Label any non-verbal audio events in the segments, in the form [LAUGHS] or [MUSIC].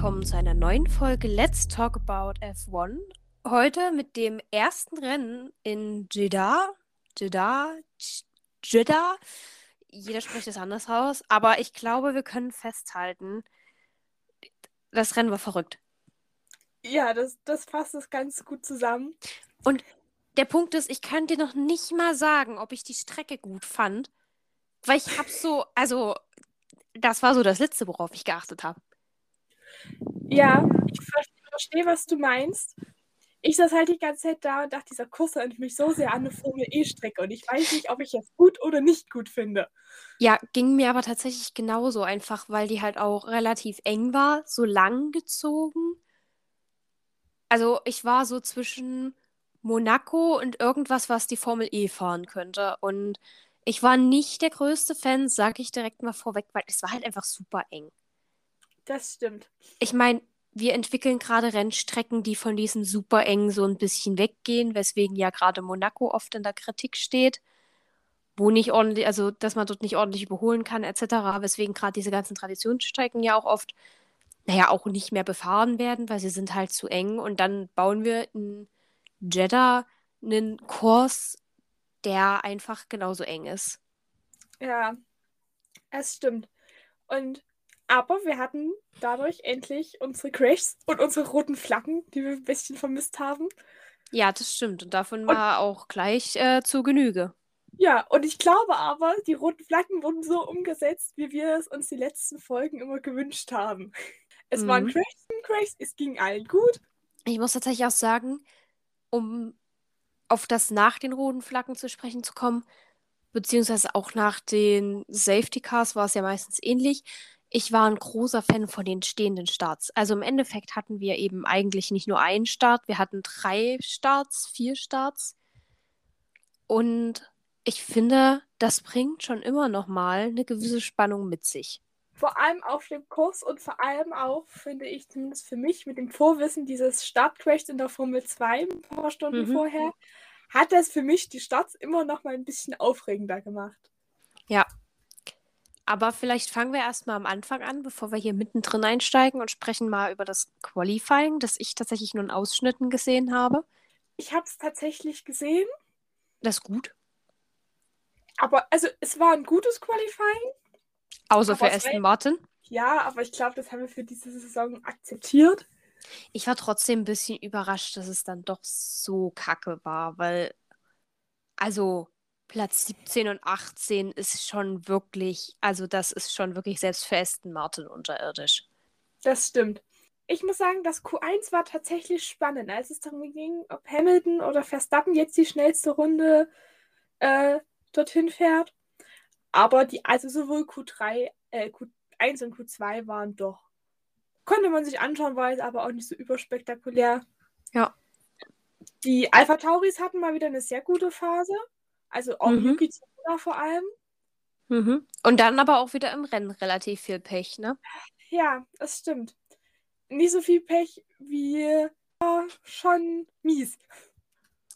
Und willkommen zu einer neuen Folge Let's Talk About F1. Heute mit dem ersten Rennen in Jeddah. Jeddah. Jeddah. Jeder spricht es anders aus, aber ich glaube, wir können festhalten, das Rennen war verrückt. Ja, das, das fasst es ganz gut zusammen. Der Punkt ist, ich kann dir noch nicht mal sagen, ob ich die Strecke gut fand, weil ich hab so, also, das war so das Letzte, worauf ich geachtet habe. Ja, ich ver- verstehe, was du meinst. Ich saß halt die ganze Zeit da und dachte, dieser Kurs erinnert mich so sehr an eine Formel E-Strecke und ich weiß nicht, ob ich es gut oder nicht gut finde. Ja, ging mir aber tatsächlich genauso einfach, weil die halt auch relativ eng war, so lang gezogen. Also ich war so zwischen Monaco und irgendwas, was die Formel E fahren könnte. Und ich war nicht der größte Fan, sag ich direkt mal vorweg, weil es war halt einfach super eng. Das stimmt. Ich meine, wir entwickeln gerade Rennstrecken, die von diesem super eng so ein bisschen weggehen, weswegen ja gerade Monaco oft in der Kritik steht, wo nicht ordentlich, also dass man dort nicht ordentlich überholen kann, etc. Weswegen gerade diese ganzen Traditionsstrecken ja auch oft, naja, auch nicht mehr befahren werden, weil sie sind halt zu eng. Und dann bauen wir in Jeddah einen Kurs, der einfach genauso eng ist. Ja, es stimmt. Und aber wir hatten dadurch endlich unsere Crashs und unsere roten Flaggen, die wir ein bisschen vermisst haben. Ja, das stimmt. Und davon Und- war auch gleich äh, zu Genüge. Ja, und ich glaube aber, die roten Flaggen wurden so umgesetzt, wie wir es uns die letzten Folgen immer gewünscht haben. Es waren Mhm. Crashs und Crashs, es ging allen gut. Ich muss tatsächlich auch sagen, um auf das nach den roten Flaggen zu sprechen zu kommen, beziehungsweise auch nach den Safety Cars war es ja meistens ähnlich. Ich war ein großer Fan von den stehenden Starts. Also im Endeffekt hatten wir eben eigentlich nicht nur einen Start, wir hatten drei Starts, vier Starts. Und ich finde, das bringt schon immer noch mal eine gewisse Spannung mit sich. Vor allem auf dem Kurs und vor allem auch, finde ich, zumindest für mich, mit dem Vorwissen dieses Startcrashs in der Formel 2 ein paar Stunden Mhm. vorher, hat das für mich die Starts immer noch mal ein bisschen aufregender gemacht. Aber vielleicht fangen wir erstmal am Anfang an, bevor wir hier mittendrin einsteigen und sprechen mal über das Qualifying, das ich tatsächlich nur in Ausschnitten gesehen habe. Ich habe es tatsächlich gesehen, Das ist gut. aber also es war ein gutes Qualifying. Außer Aber für Aston Martin. Ja, aber ich glaube, das haben wir für diese Saison akzeptiert. Ich war trotzdem ein bisschen überrascht, dass es dann doch so kacke war, weil, also Platz 17 und 18 ist schon wirklich, also das ist schon wirklich selbst für Aston Martin unterirdisch. Das stimmt. Ich muss sagen, das Q1 war tatsächlich spannend, als es darum ging, ob Hamilton oder Verstappen jetzt die schnellste Runde äh, dorthin fährt. Aber die, also sowohl Q3, äh, Q1 und Q2 waren doch. Konnte man sich anschauen, war jetzt aber auch nicht so überspektakulär. Ja. Die Alpha Tauris hatten mal wieder eine sehr gute Phase. Also auch Mhm. Yuki Tsunoda vor allem. Mhm. Und dann aber auch wieder im Rennen relativ viel Pech, ne? Ja, das stimmt. Nicht so viel Pech wie äh, schon mies.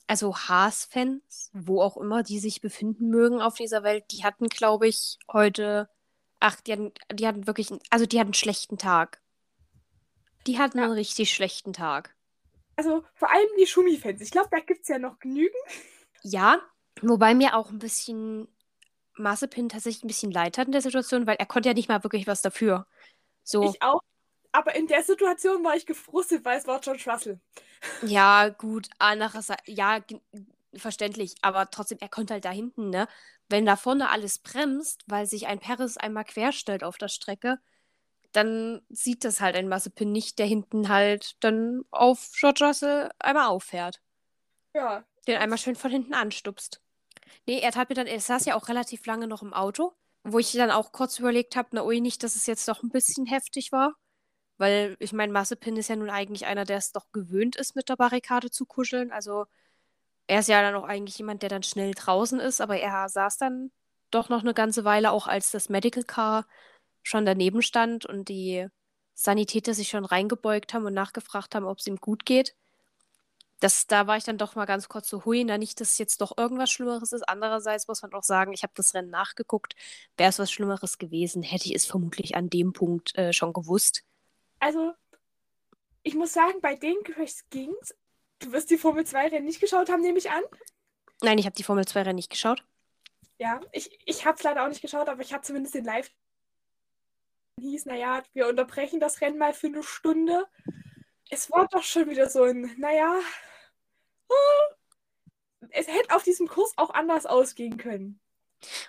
Also Haas-Fans, wo auch immer die sich befinden mögen auf dieser Welt, die hatten, glaube ich, heute, ach, die hatten, die hatten wirklich, also die hatten einen schlechten Tag. Die hatten Ja. einen richtig schlechten Tag. Also vor allem die Schumi-Fans. Ich glaube, da gibt es ja noch genügend. Ja, wobei mir auch ein bisschen Mazepin tatsächlich ein bisschen leid hat in der Situation, weil er konnte ja nicht mal wirklich was dafür. So, Ich auch. Aber in der Situation war ich gefrustet, weil es war George Russell. ja, gut, andererseits, ja, verständlich, aber trotzdem, er konnte halt da hinten, ne? Wenn da vorne alles bremst, weil sich ein Paris einmal querstellt auf der Strecke, dann sieht das halt ein Mazepin nicht, der hinten halt dann auf George Russell einmal auffährt. Ja. Den einmal schön von hinten anstupst. Nee, er tat mir dann, er saß ja auch relativ lange noch im Auto, wo ich dann auch kurz überlegt habe, na ui, nicht, dass es jetzt doch ein bisschen heftig war. Weil, ich meine, Mazepin ist ja nun eigentlich einer, der es doch gewöhnt ist, mit der Barrikade zu kuscheln. Also, er ist ja dann auch eigentlich jemand, der dann schnell draußen ist, aber er saß dann doch noch eine ganze Weile, auch als das Medical Car schon daneben stand und die Sanitäter sich schon reingebeugt haben und nachgefragt haben, ob es ihm gut geht. Das, da war ich dann doch mal ganz kurz so, hui, na nicht, dass jetzt doch irgendwas Schlimmeres ist. Andererseits muss man auch sagen, ich habe das Rennen nachgeguckt. Wäre es was Schlimmeres gewesen, hätte ich es vermutlich an dem Punkt äh, schon gewusst. also ich muss sagen, bei den Crashs ging's. Du wirst die Formel 2 Rennen nicht geschaut haben, nehme ich an. Nein, ich habe die Formel 2 Rennen nicht geschaut. Ja, ich, ich habe es leider auch nicht geschaut, aber ich habe zumindest den Live hieß, naja, wir unterbrechen das Rennen mal für eine Stunde. Es war doch schon wieder so ein, naja, es hätte auf diesem Kurs auch anders ausgehen können.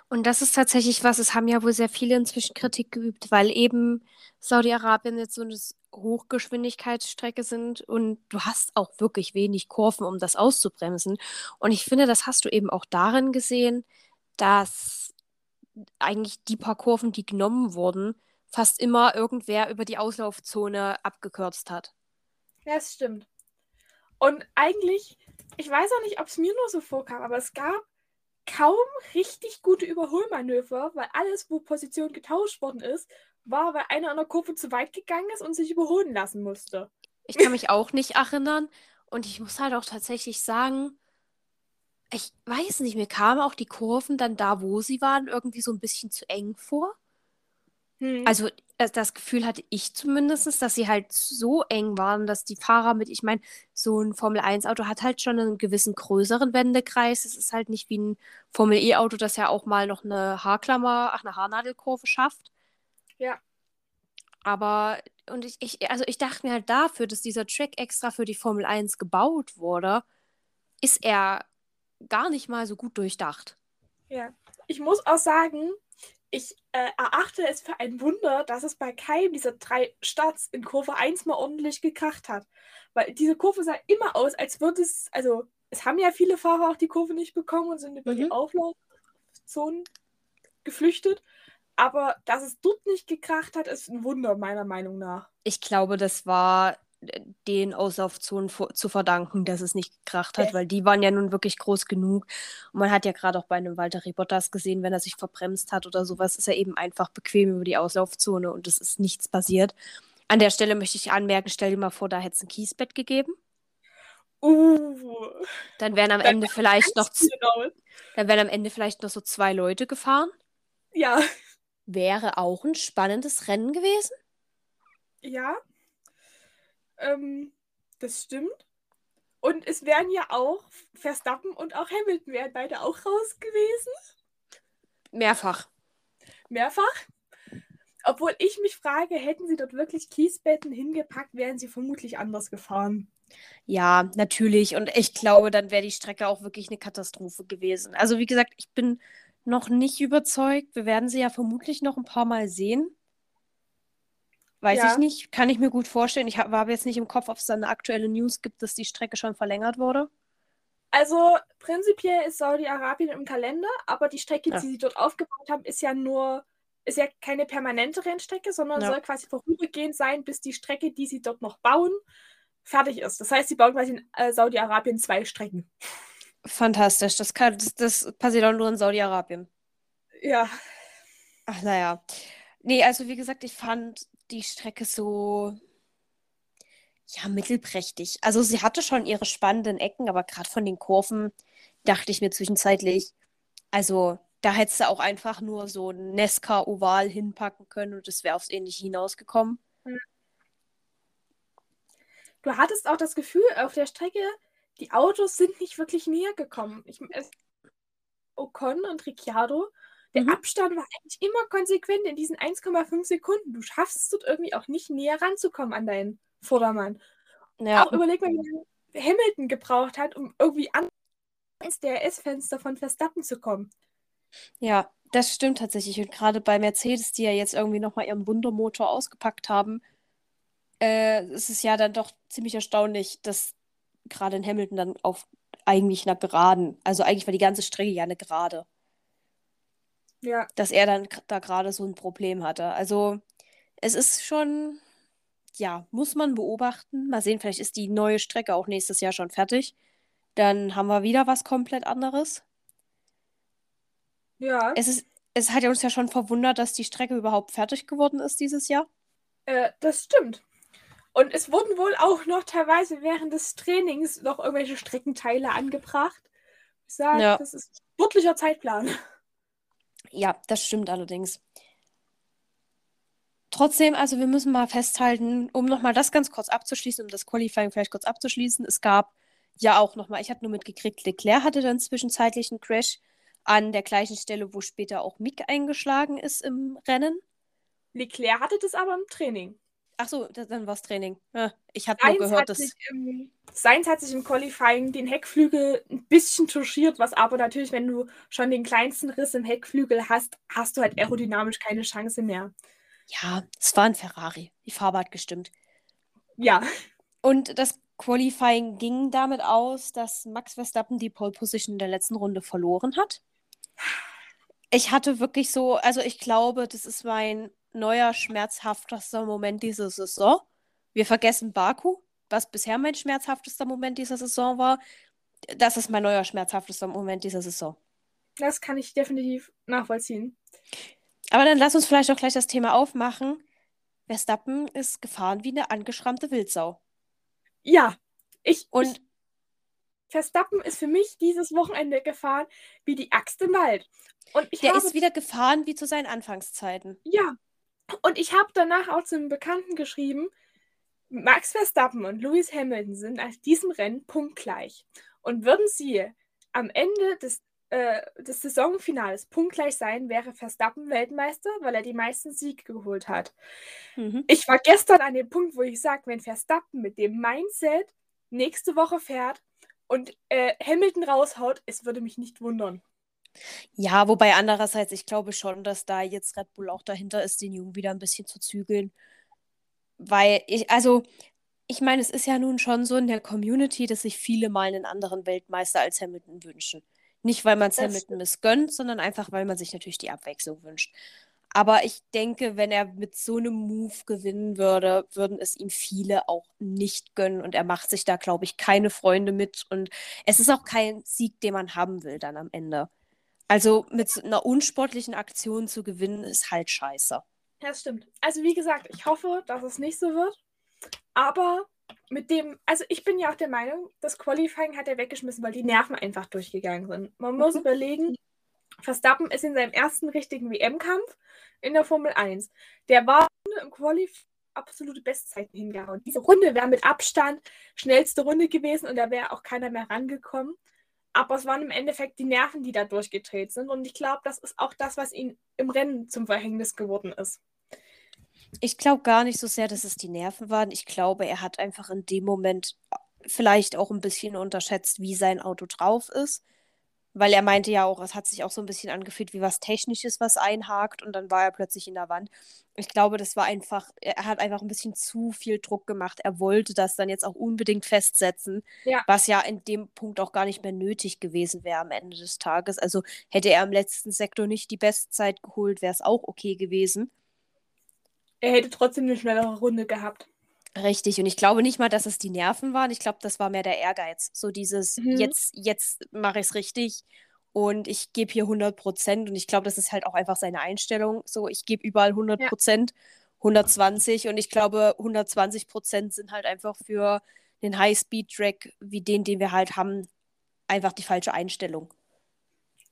Und das ist tatsächlich was, es haben ja wohl sehr viele inzwischen Kritik geübt, weil eben Saudi-Arabien jetzt so eine Hochgeschwindigkeitsstrecke sind und du hast auch wirklich wenig Kurven, um das auszubremsen. Und ich finde, das hast du eben auch darin gesehen, dass eigentlich die paar Kurven, die genommen wurden, fast immer irgendwer über die Auslaufzone abgekürzt hat. Ja, das stimmt. Und eigentlich, ich weiß auch nicht, ob es mir nur so vorkam, aber es gab kaum richtig gute Überholmanöver, weil alles, wo Position getauscht worden ist, war, weil einer an der Kurve zu weit gegangen ist und sich überholen lassen musste. Ich kann mich auch nicht erinnern und ich muss halt auch tatsächlich sagen, ich weiß nicht, mir kamen auch die Kurven dann da, wo sie waren, irgendwie so ein bisschen zu eng vor. Hm. Also äh, das Gefühl hatte ich zumindest, dass sie halt so eng waren, dass die Fahrer mit, ich meine, so ein Formel-1-Auto hat halt schon einen gewissen größeren Wendekreis. Es ist halt nicht wie ein Formel-E-Auto, das ja auch mal noch eine Haarklammer, ach, eine Haarnadelkurve schafft. Ja. Aber, und ich, ich, also ich dachte mir halt dafür, dass dieser Track extra für die Formel 1 gebaut wurde, ist er gar nicht mal so gut durchdacht. Ja. Ich muss auch sagen, ich äh, erachte es für ein Wunder, dass es bei keinem dieser drei Starts in Kurve 1 mal ordentlich gekracht hat. Weil diese Kurve sah immer aus, als würde es, also es haben ja viele Fahrer auch die Kurve nicht bekommen und sind über mhm. die Auflaufzonen geflüchtet. Aber dass es dort nicht gekracht hat, ist ein Wunder, meiner Meinung nach. Ich glaube, das war den Auslaufzonen zu verdanken, dass es nicht gekracht hat, weil die waren ja nun wirklich groß genug. Und man hat ja gerade auch bei einem Walter Bottas gesehen, wenn er sich verbremst hat oder sowas, ist er eben einfach bequem über die Auslaufzone und es ist nichts passiert. An der Stelle möchte ich anmerken, stell dir mal vor, da hätte es ein Kiesbett gegeben. Uh, dann wären am dann Ende vielleicht noch dann wären am Ende vielleicht noch so zwei Leute gefahren. Ja. Wäre auch ein spannendes Rennen gewesen. Ja. Ähm, das stimmt. Und es wären ja auch Verstappen und auch Hamilton wären beide auch raus gewesen. Mehrfach. Mehrfach? Obwohl ich mich frage, hätten sie dort wirklich Kiesbetten hingepackt, wären sie vermutlich anders gefahren. Ja, natürlich. Und ich glaube, dann wäre die Strecke auch wirklich eine Katastrophe gewesen. Also wie gesagt, ich bin noch nicht überzeugt. Wir werden sie ja vermutlich noch ein paar Mal sehen. Weiß ja. ich nicht. Kann ich mir gut vorstellen. Ich habe jetzt nicht im Kopf, ob es da eine aktuelle News gibt, dass die Strecke schon verlängert wurde. Also prinzipiell ist Saudi-Arabien im Kalender, aber die Strecke, ja. die sie dort aufgebaut haben, ist ja nur, ist ja keine permanente Rennstrecke, sondern ja. soll quasi vorübergehend sein, bis die Strecke, die sie dort noch bauen, fertig ist. Das heißt, sie bauen quasi in äh, Saudi-Arabien zwei Strecken. Fantastisch. Das, kann, das, das passiert auch nur in Saudi-Arabien. Ja. Ach, naja. Nee, also wie gesagt, ich fand die Strecke so, ja, mittelprächtig. Also sie hatte schon ihre spannenden Ecken, aber gerade von den Kurven dachte ich mir zwischenzeitlich, also da hättest du auch einfach nur so ein Nesca-Oval hinpacken können und es wäre aufs Ähnliche hinausgekommen. Du hattest auch das Gefühl, auf der Strecke, die Autos sind nicht wirklich näher gekommen. Ich, Ocon und Ricciardo der mhm. Abstand war eigentlich immer konsequent in diesen 1,5 Sekunden. Du schaffst es dort irgendwie auch nicht näher ranzukommen an deinen Vordermann. Ja. Auch überleg mal, wie lange Hamilton gebraucht hat, um irgendwie an ins DRS-Fenster von Verstappen zu kommen. Ja, das stimmt tatsächlich. Und gerade bei Mercedes, die ja jetzt irgendwie nochmal ihren Wundermotor ausgepackt haben, äh, ist es ja dann doch ziemlich erstaunlich, dass gerade in Hamilton dann auf eigentlich einer Geraden, also eigentlich war die ganze Strecke ja eine Gerade. Ja. Dass er dann da gerade so ein Problem hatte. Also es ist schon, ja, muss man beobachten. Mal sehen, vielleicht ist die neue Strecke auch nächstes Jahr schon fertig. Dann haben wir wieder was komplett anderes. Ja. Es ist, es hat uns ja schon verwundert, dass die Strecke überhaupt fertig geworden ist dieses Jahr. Äh, das stimmt. Und es wurden wohl auch noch teilweise während des Trainings noch irgendwelche Streckenteile angebracht. Ich sage, ja. das ist sportlicher Zeitplan. Ja, das stimmt allerdings. Trotzdem, also wir müssen mal festhalten, um nochmal das ganz kurz abzuschließen, um das Qualifying vielleicht kurz abzuschließen. Es gab ja auch nochmal, ich habe nur mitgekriegt, Leclerc hatte dann zwischenzeitlich einen Crash an der gleichen Stelle, wo später auch Mick eingeschlagen ist im Rennen. Leclerc hatte das aber im Training. Ach so, dann war es Training. Ja, ich habe nur gehört, dass. Seins hat sich im Qualifying den Heckflügel ein bisschen touchiert, was aber natürlich, wenn du schon den kleinsten Riss im Heckflügel hast, hast du halt aerodynamisch keine Chance mehr. Ja, es war ein Ferrari. Die Farbe hat gestimmt. Ja. Und das Qualifying ging damit aus, dass Max Verstappen die Pole Position in der letzten Runde verloren hat. Ich hatte wirklich so, also ich glaube, das ist mein neuer schmerzhaftester Moment dieser Saison. Wir vergessen Baku, was bisher mein schmerzhaftester Moment dieser Saison war. Das ist mein neuer schmerzhaftester Moment dieser Saison. Das kann ich definitiv nachvollziehen. Aber dann lass uns vielleicht auch gleich das Thema aufmachen. Verstappen ist gefahren wie eine angeschrammte Wildsau. Ja, ich. Und ich, Verstappen ist für mich dieses Wochenende gefahren wie die Axt im Wald. Und ich der ist wieder gefahren wie zu seinen Anfangszeiten. Ja. Und ich habe danach auch zu einem Bekannten geschrieben, Max Verstappen und Lewis Hamilton sind nach diesem Rennen punktgleich. Und würden sie am Ende des, äh, des Saisonfinales punktgleich sein, wäre Verstappen Weltmeister, weil er die meisten Siege geholt hat. Mhm. Ich war gestern an dem Punkt, wo ich sage, wenn Verstappen mit dem Mindset nächste Woche fährt und äh, Hamilton raushaut, es würde mich nicht wundern. Ja, wobei andererseits, ich glaube schon, dass da jetzt Red Bull auch dahinter ist, den Jungen wieder ein bisschen zu zügeln. Weil ich, also, ich meine, es ist ja nun schon so in der Community, dass sich viele mal einen anderen Weltmeister als Hamilton wünschen. Nicht, weil man es Hamilton missgönnt, sondern einfach, weil man sich natürlich die Abwechslung wünscht. Aber ich denke, wenn er mit so einem Move gewinnen würde, würden es ihm viele auch nicht gönnen. Und er macht sich da, glaube ich, keine Freunde mit. Und es ist auch kein Sieg, den man haben will dann am Ende. Also mit einer unsportlichen Aktion zu gewinnen, ist halt scheiße. Ja, das stimmt. Also wie gesagt, ich hoffe, dass es nicht so wird. Aber mit dem, also ich bin ja auch der Meinung, das Qualifying hat er weggeschmissen, weil die Nerven einfach durchgegangen sind. Man muss mhm. überlegen, Verstappen ist in seinem ersten richtigen WM-Kampf in der Formel 1. Der war im Qualifying absolute Bestzeiten hingehauen. Diese Runde wäre mit Abstand schnellste Runde gewesen und da wäre auch keiner mehr rangekommen. Aber es waren im Endeffekt die Nerven, die da durchgedreht sind. Und ich glaube, das ist auch das, was ihm im Rennen zum Verhängnis geworden ist. Ich glaube gar nicht so sehr, dass es die Nerven waren. Ich glaube, er hat einfach in dem Moment vielleicht auch ein bisschen unterschätzt, wie sein Auto drauf ist. Weil er meinte ja auch, es hat sich auch so ein bisschen angefühlt wie was Technisches, was einhakt und dann war er plötzlich in der Wand. Ich glaube, das war einfach, er hat einfach ein bisschen zu viel Druck gemacht. Er wollte das dann jetzt auch unbedingt festsetzen, ja. was ja in dem Punkt auch gar nicht mehr nötig gewesen wäre am Ende des Tages. Also hätte er im letzten Sektor nicht die Bestzeit geholt, wäre es auch okay gewesen. Er hätte trotzdem eine schnellere Runde gehabt. Richtig, und ich glaube nicht mal, dass es die Nerven waren. Ich glaube, das war mehr der Ehrgeiz. So dieses, mhm. jetzt, jetzt mache ich es richtig und ich gebe hier 100 Prozent. Und ich glaube, das ist halt auch einfach seine Einstellung. So, ich gebe überall 100 Prozent, ja. 120. Und ich glaube, 120 Prozent sind halt einfach für den High-Speed-Track wie den, den wir halt haben, einfach die falsche Einstellung.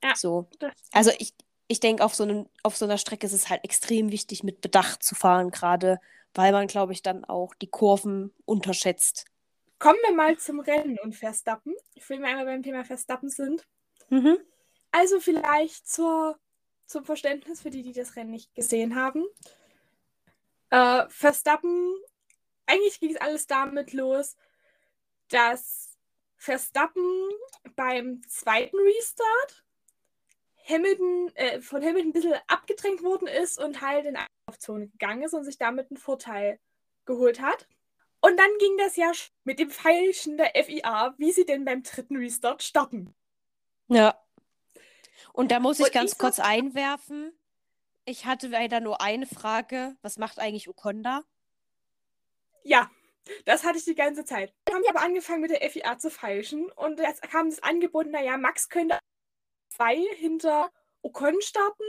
Ja. So. Also ich, ich denke, auf, so auf so einer Strecke ist es halt extrem wichtig, mit Bedacht zu fahren, gerade weil man, glaube ich, dann auch die Kurven unterschätzt. Kommen wir mal zum Rennen und Verstappen. Ich will mal einmal beim Thema Verstappen sind. Mhm. Also vielleicht zur, zum Verständnis für die, die das Rennen nicht gesehen haben. Äh, Verstappen, eigentlich ging es alles damit los, dass Verstappen beim zweiten Restart Hamilton, äh, von Hamilton ein bisschen abgedrängt worden ist und halt in Zone gegangen ist und sich damit einen Vorteil geholt hat. Und dann ging das ja mit dem Pfeilchen der FIA, wie sie denn beim dritten Restart starten. Ja. Und da muss ich und ganz ich kurz einwerfen. Ich hatte leider nur eine Frage. Was macht eigentlich Okonda? Ja, das hatte ich die ganze Zeit. Dann haben aber angefangen mit der FIA zu feilschen und jetzt kam das Angebot, naja, Max könnte zwei hinter Ocon starten.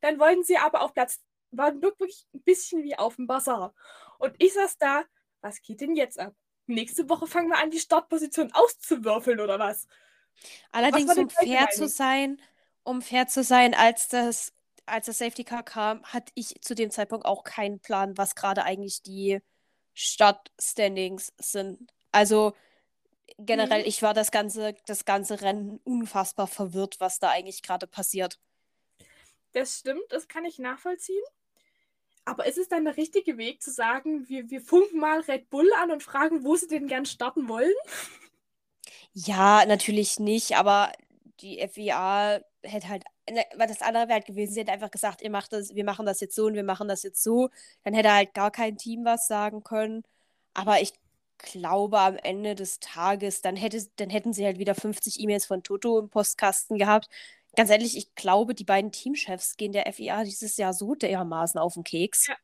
Dann wollten sie aber auf Platz war wirklich ein bisschen wie auf dem Bazar. Und ich saß da, was geht denn jetzt ab? Nächste Woche fangen wir an, die Startposition auszuwürfeln oder was? Allerdings, was um fair Meinung? zu sein, um fair zu sein, als das als das Safety Car kam, hatte ich zu dem Zeitpunkt auch keinen Plan, was gerade eigentlich die Startstandings sind. Also generell, Mhm. ich war das ganze, das ganze Rennen unfassbar verwirrt, was da eigentlich gerade passiert. Das stimmt, das kann ich nachvollziehen. Aber ist es dann der richtige Weg zu sagen, wir, wir funken mal Red Bull an und fragen, wo sie denn gern starten wollen? Ja, natürlich nicht, aber die FIA hätte halt, ne, weil das andere wäre halt gewesen, sie hätte einfach gesagt, ihr macht das, wir machen das jetzt so und wir machen das jetzt so. Dann hätte halt gar kein Team was sagen können. Aber ich glaube, am Ende des Tages, dann hätte, dann hätten sie halt wieder 50 E-Mails von Toto im Postkasten gehabt. Ganz ehrlich, ich glaube, die beiden Teamchefs gehen der FIA dieses Jahr so dermaßen auf den Keks. Ja.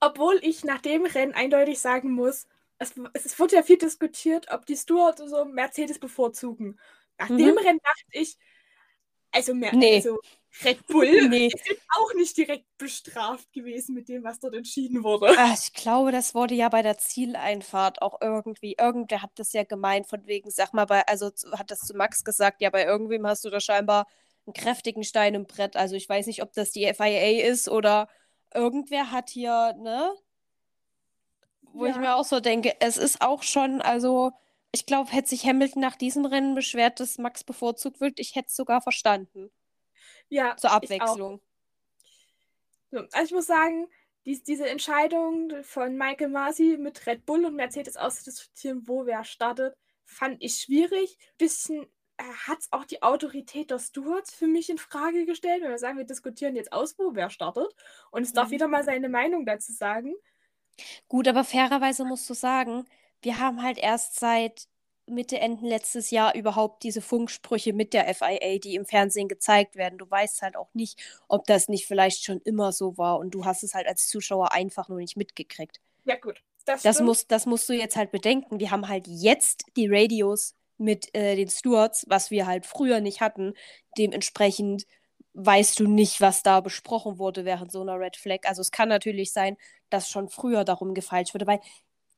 Obwohl ich nach dem Rennen eindeutig sagen muss, es, es wurde ja viel diskutiert, ob die Stewards so Mercedes bevorzugen. Nach Mhm. dem Rennen dachte ich, also, mehr, Nee. also Red Bull [LAUGHS] Nee. ist auch nicht direkt bestraft gewesen mit dem, was dort entschieden wurde. Ah, ich glaube, das wurde ja bei der Zieleinfahrt auch irgendwie. Irgendwer hat das ja gemeint, von wegen, sag mal, bei, also hat das zu Max gesagt, ja, bei irgendwem hast du da scheinbar einen kräftigen Stein im Brett. Also ich weiß nicht, ob das die FIA ist oder irgendwer hat hier, ne? Wo ich Ja. mir auch so denke, es ist auch schon, also ich glaube, hätte sich Hamilton nach diesem Rennen beschwert, dass Max bevorzugt wird, ich hätte es sogar verstanden. Ja, Zur ich. Abwechslung. So, also ich muss sagen, dies, diese Entscheidung von Michael Masi mit Red Bull und Mercedes auszudiskutieren, wo wer startet, fand ich schwierig. Bisschen hat es auch die Autorität der Stewards für mich in Frage gestellt, wenn wir sagen, wir diskutieren jetzt aus, wo wer startet. Und es darf Mhm. jeder mal seine Meinung dazu sagen. Gut, aber fairerweise musst du sagen, wir haben halt erst seit Mitte, Ende letztes Jahr überhaupt diese Funksprüche mit der FIA, die im Fernsehen gezeigt werden. Du weißt halt auch nicht, ob das nicht vielleicht schon immer so war und du hast es halt als Zuschauer einfach nur nicht mitgekriegt. Ja, gut. Das, Das, stimmt. muss, das musst du jetzt halt bedenken. Wir haben halt jetzt die Radios mit äh, den Stewards, was wir halt früher nicht hatten. Dementsprechend weißt du nicht, was da besprochen wurde während so einer Red Flag. Also es kann natürlich sein, dass schon früher darum gefeilscht wurde, weil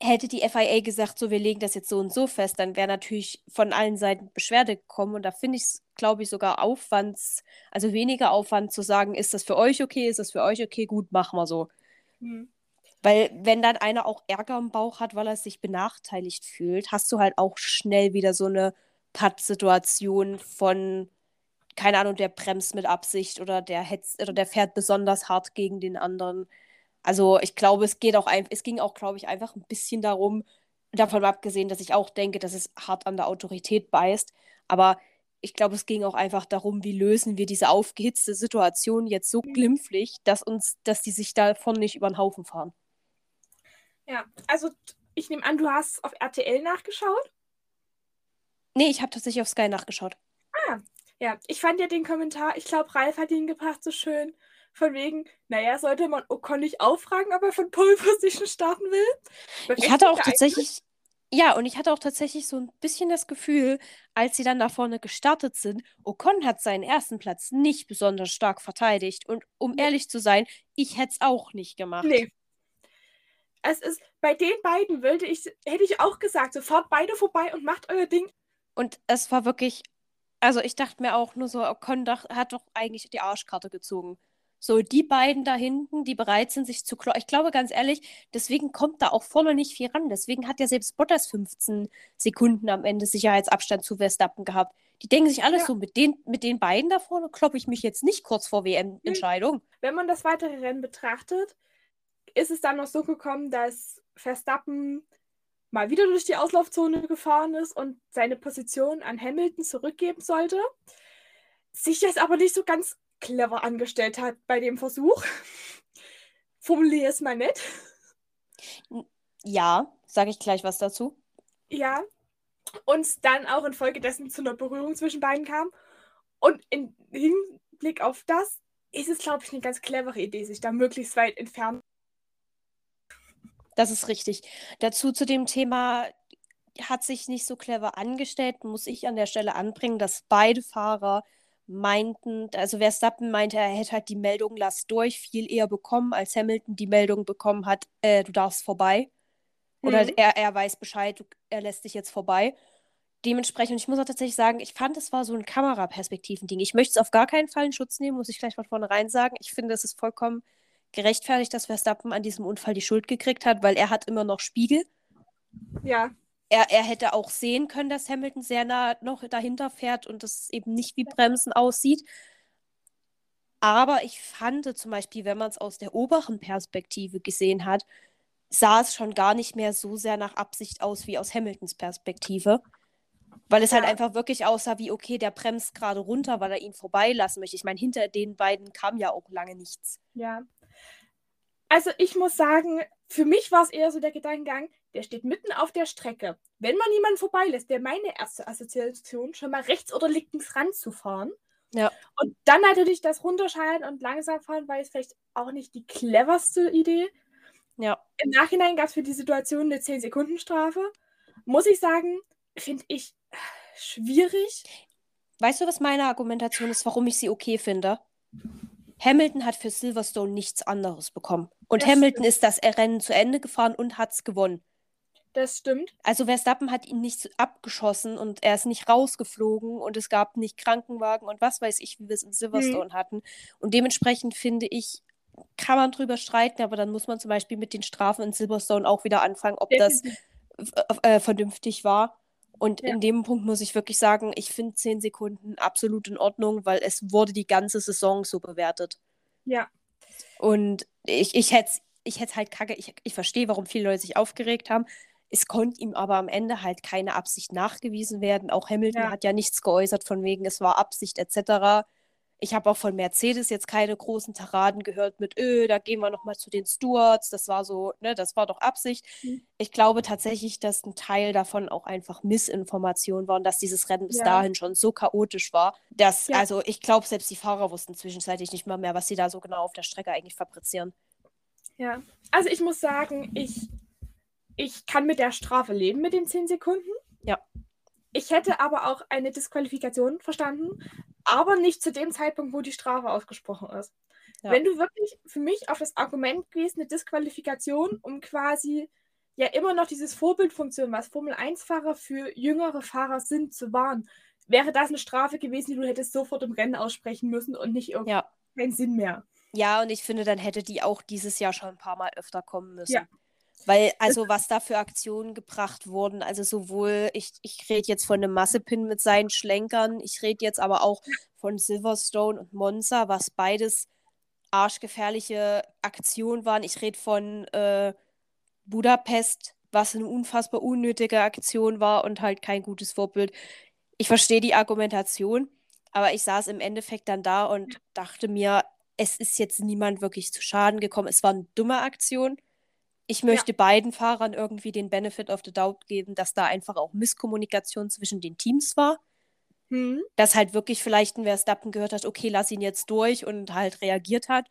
hätte die FIA gesagt, so wir legen das jetzt so und so fest, dann wäre natürlich von allen Seiten Beschwerde gekommen und da finde ich es, glaube ich, sogar Aufwands, also weniger Aufwand zu sagen, ist das für euch okay, ist das für euch okay, gut, machen wir so. Hm. Weil wenn dann einer auch Ärger im Bauch hat, weil er sich benachteiligt fühlt, hast du halt auch schnell wieder so eine Pattsituation von, keine Ahnung, der bremst mit Absicht oder der hetzt oder der fährt besonders hart gegen den anderen. Also ich glaube, es geht auch ein, es ging auch, glaube ich, einfach ein bisschen darum, davon abgesehen, dass ich auch denke, dass es hart an der Autorität beißt. Aber ich glaube, es ging auch einfach darum, wie lösen wir diese aufgehitzte Situation jetzt so glimpflich, dass uns, dass die sich davon nicht über den Haufen fahren. Ja, also ich nehme an, du hast auf RTL nachgeschaut. Nee, ich habe tatsächlich auf Sky nachgeschaut. Ja, ich fand ja den Kommentar, ich glaube, Ralf hat ihn gebracht, so schön. Von wegen, naja, sollte man Ocon nicht auffragen, ob er von Pole Position starten will? Ich hatte auch tatsächlich, ja, und ich hatte auch tatsächlich so ein bisschen das Gefühl, als sie dann da vorne gestartet sind, Ocon hat seinen ersten Platz nicht besonders stark verteidigt. Und um ehrlich zu sein, ich hätte es auch nicht gemacht. Nee. Es ist, bei den beiden würde ich, hätte ich auch gesagt, so fahrt beide vorbei und macht euer Ding. Und es war wirklich, also ich dachte mir auch nur so, Ocon dach, hat doch eigentlich die Arschkarte gezogen. So, die beiden da hinten, die bereit sind, sich zu kloppen. Ich glaube ganz ehrlich, deswegen kommt da auch vorne nicht viel ran. Deswegen hat ja selbst Bottas 15 Sekunden am Ende Sicherheitsabstand zu Verstappen gehabt. Die denken sich alles Ja. so, mit den, mit den beiden da vorne kloppe ich mich jetzt nicht kurz vor WM-Entscheidung. Wenn man das weitere Rennen betrachtet, ist es dann noch so gekommen, dass Verstappen mal wieder durch die Auslaufzone gefahren ist und seine Position an Hamilton zurückgeben sollte. Sich das aber nicht so ganz clever angestellt hat bei dem Versuch. [LAUGHS] Formuliere es mal nett. Ja, sage ich gleich was dazu. Ja. Und dann auch infolgedessen zu einer Berührung zwischen beiden kam. Und im Hinblick auf das ist es, glaube ich, eine ganz clevere Idee, sich da möglichst weit entfernen. Das ist richtig. Dazu zu dem Thema hat sich nicht so clever angestellt, muss ich an der Stelle anbringen, dass beide Fahrer meinten, also Verstappen meinte, er hätte halt die Meldung lass durch viel eher bekommen, als Hamilton die Meldung bekommen hat, äh, du darfst vorbei. Oder Mhm. er, er weiß Bescheid, er lässt dich jetzt vorbei. dementsprechend, ich muss auch tatsächlich sagen, ich fand, es war so ein Kameraperspektiven-Ding. Ich möchte es auf gar keinen Fall in Schutz nehmen, muss ich gleich von vornherein sagen. Ich finde, es ist vollkommen gerechtfertigt, dass Verstappen an diesem Unfall die Schuld gekriegt hat, weil er hat immer noch Spiegel. Ja. Er, er hätte auch sehen können, dass Hamilton sehr nah noch dahinter fährt und es eben nicht wie Bremsen aussieht. Aber ich fand zum Beispiel, wenn man es aus der oberen Perspektive gesehen hat, sah es schon gar nicht mehr so sehr nach Absicht aus wie aus Hamiltons Perspektive. Weil es halt Ja. halt einfach wirklich aussah wie, okay, der bremst gerade runter, weil er ihn vorbeilassen möchte. Ich meine, hinter den beiden kam ja auch lange nichts. Ja. Also ich muss sagen, für mich war es eher so der Gedankengang, der steht mitten auf der Strecke. Wenn man jemanden vorbeilässt, wäre meine erste Assoziation, schon mal rechts oder links ranzufahren. Ja. Und dann natürlich das runterschalten und langsam fahren, weil es vielleicht auch nicht die cleverste Idee. Ja. Im Nachhinein gab es für die Situation eine 10-Sekunden-Strafe. Muss ich sagen, finde ich äh, schwierig. Weißt du, was meine Argumentation ist, warum ich sie okay finde? Hamilton hat für Silverstone nichts anderes bekommen. Und Das Hamilton ist das Rennen zu Ende gefahren und hat es gewonnen. Das stimmt. Also Verstappen hat ihn nicht abgeschossen und er ist nicht rausgeflogen und es gab nicht Krankenwagen und was weiß ich, wie wir es in Silverstone hatten. Und dementsprechend finde ich, kann man drüber streiten, aber dann muss man zum Beispiel mit den Strafen in Silverstone auch wieder anfangen, ob das äh, vernünftig war. Und Ja. in dem Punkt muss ich wirklich sagen, ich finde 10 Sekunden absolut in Ordnung, weil es wurde die ganze Saison so bewertet. Ja. Und ich, ich hätte ich hätte halt kacke, ich, ich verstehe, warum viele Leute sich aufgeregt haben. Es konnte ihm aber am Ende halt keine Absicht nachgewiesen werden. Auch Hamilton Ja. hat ja nichts geäußert von wegen, es war Absicht etc. Ich habe auch von Mercedes jetzt keine großen Tiraden gehört mit, öh, da gehen wir nochmal zu den Stewards. Das war so, ne, das war doch Absicht. Mhm. Ich glaube tatsächlich, dass ein Teil davon auch einfach Missinformation war und dass dieses Rennen bis Ja. dahin schon so chaotisch war, dass, Ja. also ich glaube, selbst die Fahrer wussten zwischenzeitlich nicht mal mehr, was sie da so genau auf der Strecke eigentlich fabrizieren. Ja, also ich muss sagen, ich, ich kann mit der Strafe leben mit den 10 Sekunden. Ja. Ich hätte aber auch eine Disqualifikation verstanden, aber nicht zu dem Zeitpunkt, wo die Strafe ausgesprochen ist. Ja. Wenn du wirklich für mich auf das Argument gehst, eine Disqualifikation, um quasi ja immer noch dieses Vorbildfunktion, was Formel-1-Fahrer für jüngere Fahrer sind, zu wahren, wäre das eine Strafe gewesen, die du hättest sofort im Rennen aussprechen müssen und nicht irgendwie Ja. keinen Sinn mehr. Ja, und ich finde, dann hätte die auch dieses Jahr schon ein paar Mal öfter kommen müssen. Ja. Weil, also, was da für Aktionen gebracht wurden, also sowohl, ich, ich rede jetzt von einem Massepin mit seinen Schlenkern, ich rede jetzt aber auch von Silverstone und Monza, was beides arschgefährliche Aktionen waren. Ich rede von äh, Budapest, was eine unfassbar unnötige Aktion war und halt kein gutes Vorbild. Ich verstehe die Argumentation, aber ich saß im Endeffekt dann da und dachte mir, es ist jetzt niemand wirklich zu Schaden gekommen. Es war eine dumme Aktion. Ich möchte beiden Fahrern irgendwie den Benefit of the Doubt geben, dass da einfach auch Misskommunikation zwischen den Teams war. Hm? Dass halt wirklich vielleicht ein Verstappen gehört hat, okay, lass ihn jetzt durch und halt reagiert hat,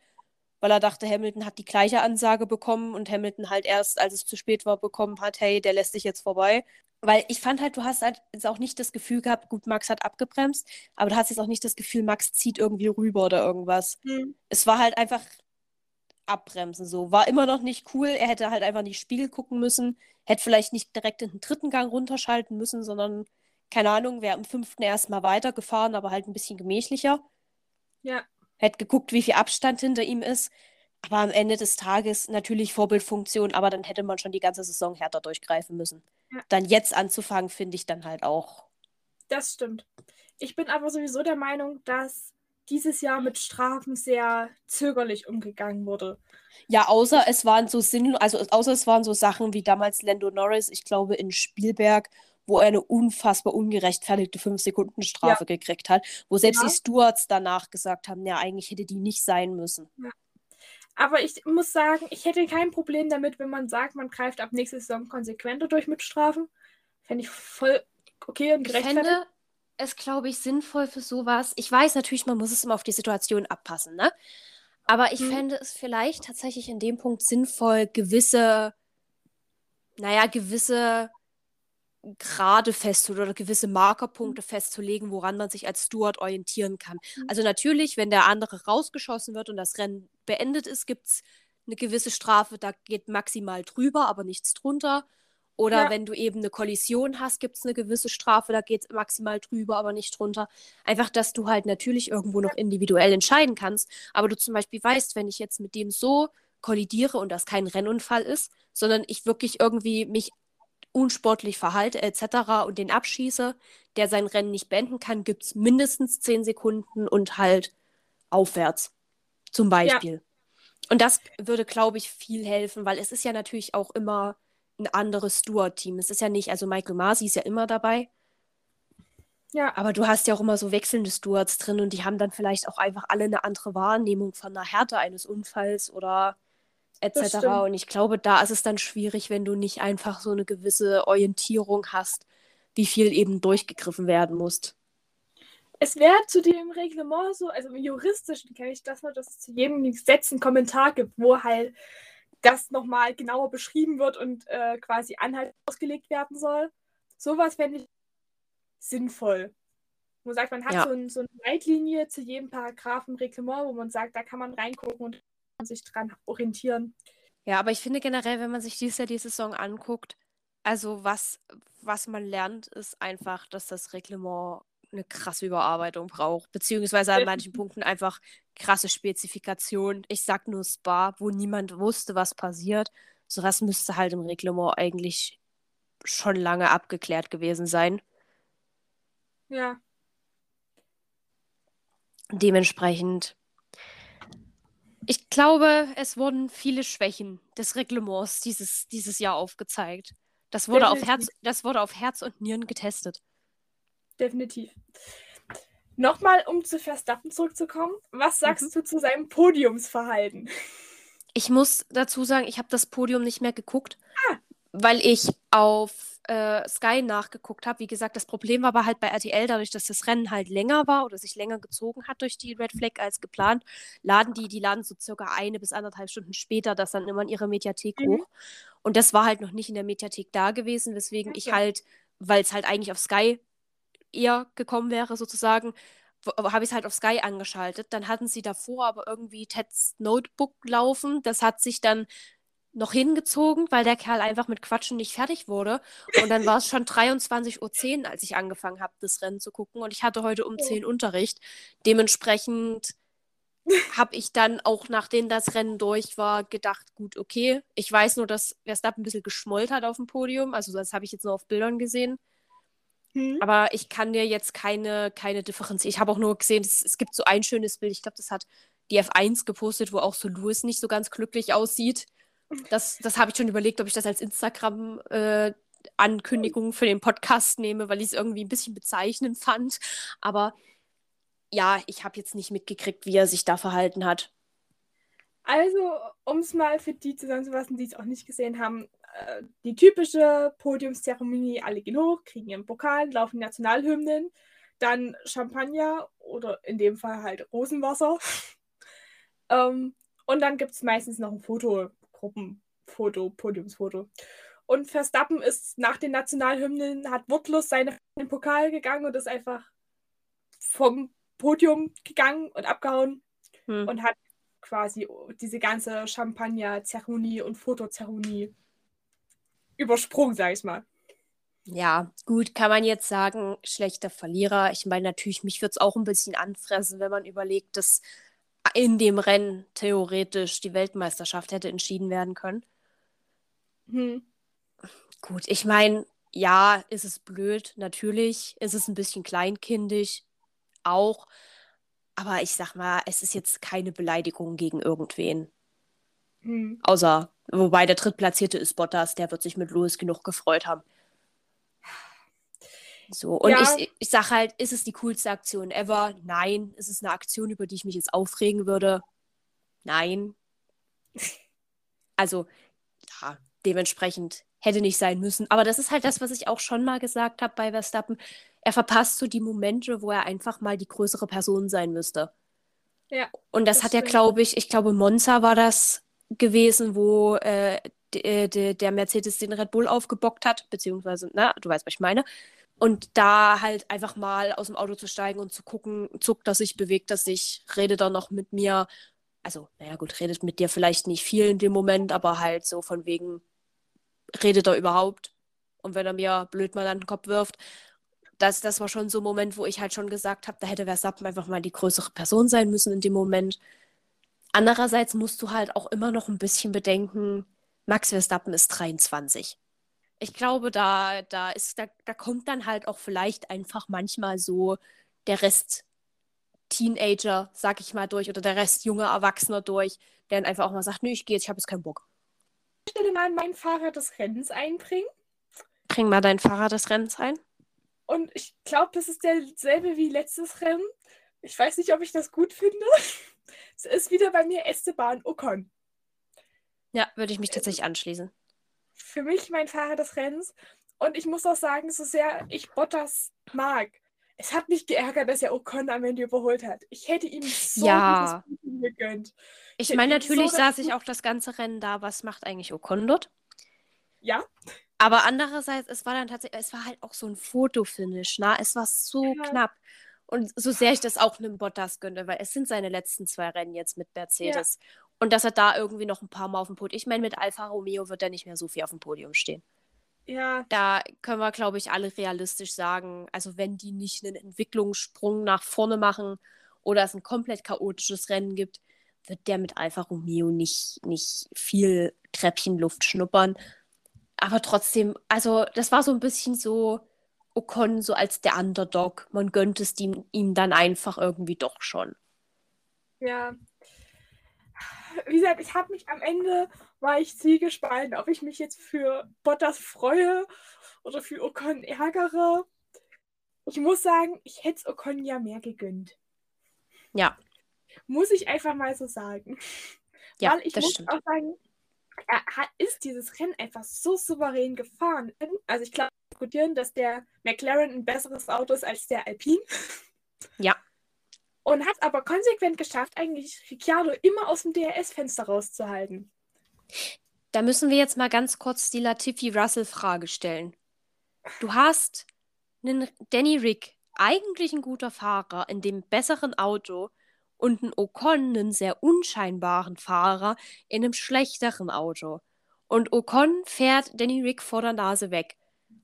weil er dachte, Hamilton hat die gleiche Ansage bekommen und Hamilton halt erst, als es zu spät war, bekommen hat, hey, der lässt dich jetzt vorbei. Weil ich fand halt, du hast halt jetzt auch nicht das Gefühl gehabt, gut, Max hat abgebremst, aber du hast jetzt auch nicht das Gefühl, Max zieht irgendwie rüber oder irgendwas. Hm. Es war halt einfach abbremsen so. War immer noch nicht cool. Er hätte halt einfach in die Spiegel gucken müssen. Hätte vielleicht nicht direkt in den dritten Gang runterschalten müssen, sondern, keine Ahnung, wäre im fünften erstmal weitergefahren, aber halt ein bisschen gemächlicher. Ja. Hätte geguckt, wie viel Abstand hinter ihm ist. Aber am Ende des Tages natürlich Vorbildfunktion, aber dann hätte man schon die ganze Saison härter durchgreifen müssen. Ja. Dann jetzt anzufangen, finde ich dann halt auch. Das stimmt. Ich bin aber sowieso der Meinung, dass dieses Jahr mit Strafen sehr zögerlich umgegangen wurde. Ja, außer es waren so Sinn, also außer es waren so Sachen wie damals Lando Norris, ich glaube in Spielberg, wo er eine unfassbar ungerechtfertigte 5-Sekunden-Strafe gekriegt hat, wo selbst Ja. die Stewards danach gesagt haben, ja, eigentlich hätte die nicht sein müssen. Aber ich muss sagen, ich hätte kein Problem damit, wenn man sagt, man greift ab nächster Saison konsequenter durch mit Strafen. Fände ich voll okay und Ich gerechtfertigt. fände es, glaube ich, sinnvoll für sowas. Ich weiß natürlich, man muss es immer auf die Situation abpassen, ne? Aber ich Mhm. fände es vielleicht tatsächlich in dem Punkt sinnvoll, gewisse, naja, gewisse Grade festzulegen oder gewisse Markerpunkte festzulegen, woran man sich als Steward orientieren kann. Mhm. Also natürlich, wenn der andere rausgeschossen wird und das Rennen beendet ist, gibt es eine gewisse Strafe, da geht maximal drüber, aber nichts drunter. Oder Ja. wenn du eben eine Kollision hast, gibt es eine gewisse Strafe, da geht es maximal drüber, aber nicht drunter. Einfach, dass du halt natürlich irgendwo noch individuell entscheiden kannst. Aber du zum Beispiel weißt, wenn ich jetzt mit dem so kollidiere und das kein Rennunfall ist, sondern ich wirklich irgendwie mich unsportlich verhalte etc. und den abschieße, der sein Rennen nicht beenden kann, gibt es mindestens 10 Sekunden und halt aufwärts. Zum Beispiel. Und das würde, glaube ich, viel helfen, weil es ist ja natürlich auch immer ein anderes Steward-Team. Es ist ja nicht, also Michael Masi ist ja immer dabei, Ja, aber du hast ja auch immer so wechselnde Stewards drin und die haben dann vielleicht auch einfach alle eine andere Wahrnehmung von der Härte eines Unfalls oder etc. Und ich glaube, da ist es dann schwierig, wenn du nicht einfach so eine gewisse Orientierung hast, wie viel eben durchgegriffen werden muss. es wäre zu dem Reglement so, also im Juristischen kenne ich das noch, dass es zu jedem Gesetz einen Kommentar gibt, wo halt das nochmal genauer beschrieben wird und äh, quasi Anhalt ausgelegt werden soll. Sowas fände ich sinnvoll. Man sagt, man hat Ja. so, ein, so eine Leitlinie zu jedem Paragraphen Reglement, wo man sagt, da kann man reingucken und sich dran orientieren. Ja, aber ich finde generell, wenn man sich dieses Jahr die Saison anguckt, also was, was man lernt, ist einfach, dass das Reglement eine krasse Überarbeitung braucht, beziehungsweise an manchen Punkten einfach krasse Spezifikationen. Ich sag nur Spa, wo niemand wusste, was passiert. Sowas müsste halt im Reglement eigentlich schon lange abgeklärt gewesen sein. Ja. Dementsprechend, ich glaube, es wurden viele Schwächen des Reglements dieses, dieses Jahr aufgezeigt. Das wurde, auf Herz, das wurde auf Herz und Nieren getestet. Definitiv. Nochmal, um zu Verstappen zurückzukommen. Was sagst Mhm. du zu seinem Podiumsverhalten? Ich muss dazu sagen, ich habe das Podium nicht mehr geguckt, Ah. weil ich auf äh, Sky nachgeguckt habe. Wie gesagt, das Problem war aber halt bei RTL, dadurch, dass das Rennen halt länger war oder sich länger gezogen hat durch die Red Flag als geplant, laden die, die laden so circa eine bis anderthalb Stunden später das dann immer in ihre Mediathek Mhm. hoch. Und das war halt noch nicht in der Mediathek da gewesen, weswegen ich Okay. halt, weil es halt eigentlich auf Sky eher gekommen wäre, sozusagen, habe ich es halt auf Sky angeschaltet. Dann hatten sie davor aber irgendwie Teds Notebook laufen. Das hat sich dann noch hingezogen, weil der Kerl einfach mit Quatschen nicht fertig wurde. Und dann war es schon 23.10 Uhr, als ich angefangen habe, das Rennen zu gucken. Und ich hatte heute um Oh. 10 Unterricht. Dementsprechend [LAUGHS] habe ich dann auch, nachdem das Rennen durch war, gedacht, gut, okay. Ich weiß nur, dass Verstappen ein bisschen geschmollt hat auf dem Podium. Also das habe ich jetzt nur auf Bildern gesehen. Hm? Aber ich kann dir jetzt keine, keine Differenz. Ich habe auch nur gesehen, es, es gibt so ein schönes Bild. Ich glaube, das hat die F1 gepostet, wo auch so Lewis nicht so ganz glücklich aussieht. Das, das habe ich schon überlegt, ob ich das als Instagram-Ankündigung für den Podcast nehme, weil ich es irgendwie ein bisschen bezeichnend fand. Aber ja, ich habe jetzt nicht mitgekriegt, wie er sich da verhalten hat. Also, um es mal für die zusammenzufassen, die es auch nicht gesehen haben, äh, die typische Podiumszeremonie, alle gehen hoch, kriegen ihren Pokal, laufen Nationalhymnen, dann Champagner oder in dem Fall halt Rosenwasser. [LAUGHS] ähm, und dann gibt es meistens noch ein Foto, Gruppenfoto, Podiumsfoto. Und Verstappen ist nach den Nationalhymnen, hat wortlos seinen Pokal gegangen und ist einfach vom Podium gegangen und abgehauen Hm. und hat quasi diese ganze Champagner-Zeremonie und Fotozeremonie übersprungen, sag ich mal. Ja, gut, kann man jetzt sagen, schlechter Verlierer. Ich meine, natürlich, mich würde es auch ein bisschen anfressen, wenn man überlegt, dass in dem Rennen theoretisch die Weltmeisterschaft hätte entschieden werden können. Hm. Gut, ich meine, ja, ist es blöd, natürlich. Ist es ein bisschen kleinkindig, auch. Aber ich sag mal, es ist jetzt keine Beleidigung gegen irgendwen. Hm. Außer, wobei der Drittplatzierte ist Bottas, der wird sich mit Lewis genug gefreut haben. So, und Ja. ich, ich sag halt, ist es die coolste Aktion ever? Nein. Ist es eine Aktion, über die ich mich jetzt aufregen würde? Nein. Also, ja, dementsprechend hätte nicht sein müssen. Aber das ist halt das, was ich auch schon mal gesagt habe bei Verstappen. Er verpasst so die Momente, wo er einfach mal die größere Person sein müsste. Ja, Und das, das hat er, stimmt. glaube ich, ich glaube, Monza war das gewesen, wo äh, d- der Mercedes den Red Bull aufgebockt hat, beziehungsweise, na, du weißt, was ich meine. Und da halt einfach mal aus dem Auto zu steigen und zu gucken, zuckt er sich, bewegt er sich, redet er noch mit mir. Also, naja, gut, redet mit dir vielleicht nicht viel in dem Moment, aber halt so von wegen, redet er überhaupt? und wenn er mir blöd mal an den Kopf wirft. Das, das war schon so ein Moment, wo ich halt schon gesagt habe, da hätte Verstappen einfach mal die größere Person sein müssen in dem Moment. Andererseits musst du halt auch immer noch ein bisschen bedenken, Max Verstappen ist 23. Ich glaube, da, da, ist, da, da kommt dann halt auch vielleicht einfach manchmal so der Rest Teenager, sag ich mal, durch oder der Rest junger Erwachsener durch, der dann einfach auch mal sagt, nö, ich gehe jetzt, ich habe jetzt keinen Bock. Ich stelle mal mein Fahrrad des Rennens einbringen. Bring mal dein Fahrrad des Rennens ein. Und ich glaube, das ist derselbe wie letztes Rennen. Ich weiß nicht, ob ich das gut finde. Es ist wieder bei mir Esteban Ocon. Ja, würde ich mich tatsächlich anschließen. Für mich mein Fahrer des Rennens. Und ich muss auch sagen, so sehr ich Bottas mag, es hat mich geärgert, dass er Ocon am Ende überholt hat. Ich hätte ihm so Ja. gegönnt. Ich hätte meine, so natürlich das saß ich auch das ganze Rennen da, was macht eigentlich Ocon dort? Ja, Aber andererseits, es war dann tatsächlich, es war halt auch so ein Fotofinish, ne? Es war so Ja. knapp. Und so sehr ich das auch einem Bottas gönne, weil es sind seine letzten zwei Rennen jetzt mit Mercedes. Und dass er da irgendwie noch ein paar Mal auf dem Podium. Ich meine, mit Alfa Romeo wird er nicht mehr so viel auf dem Podium stehen. ja, Da können wir, glaube ich, alle realistisch sagen, also wenn die nicht einen Entwicklungssprung nach vorne machen oder es ein komplett chaotisches Rennen gibt, wird der mit Alfa Romeo nicht, nicht viel Treppchenluft schnuppern. Aber trotzdem, also das war so ein bisschen so Ocon so als der Underdog. Man gönnt es ihm, ihm dann einfach irgendwie doch schon. ja. Wie gesagt, ich habe mich am Ende, war ich zwiegespalten, ob ich mich jetzt für Bottas freue oder für Ocon ärgere. Ich muss sagen, ich hätte es Ocon ja mehr gegönnt. Ja, Muss ich einfach mal so sagen. ja, Weil ich das muss stimmt. auch sagen, er hat, ist dieses Rennen einfach so souverän gefahren. Also ich glaube, diskutieren, dass der McLaren ein besseres Auto ist als der Alpine. Ja. Und hat aber konsequent geschafft, eigentlich Ricciardo immer aus dem DRS-Fenster rauszuhalten. Da müssen wir jetzt mal ganz kurz die Latifi-Russell-Frage stellen. Du hast einen Danny Rick, eigentlich ein guter Fahrer, in dem besseren Auto und einen Ocon, einen sehr unscheinbaren Fahrer, in einem schlechteren Auto. Und Ocon fährt Danny Rick vor der Nase weg.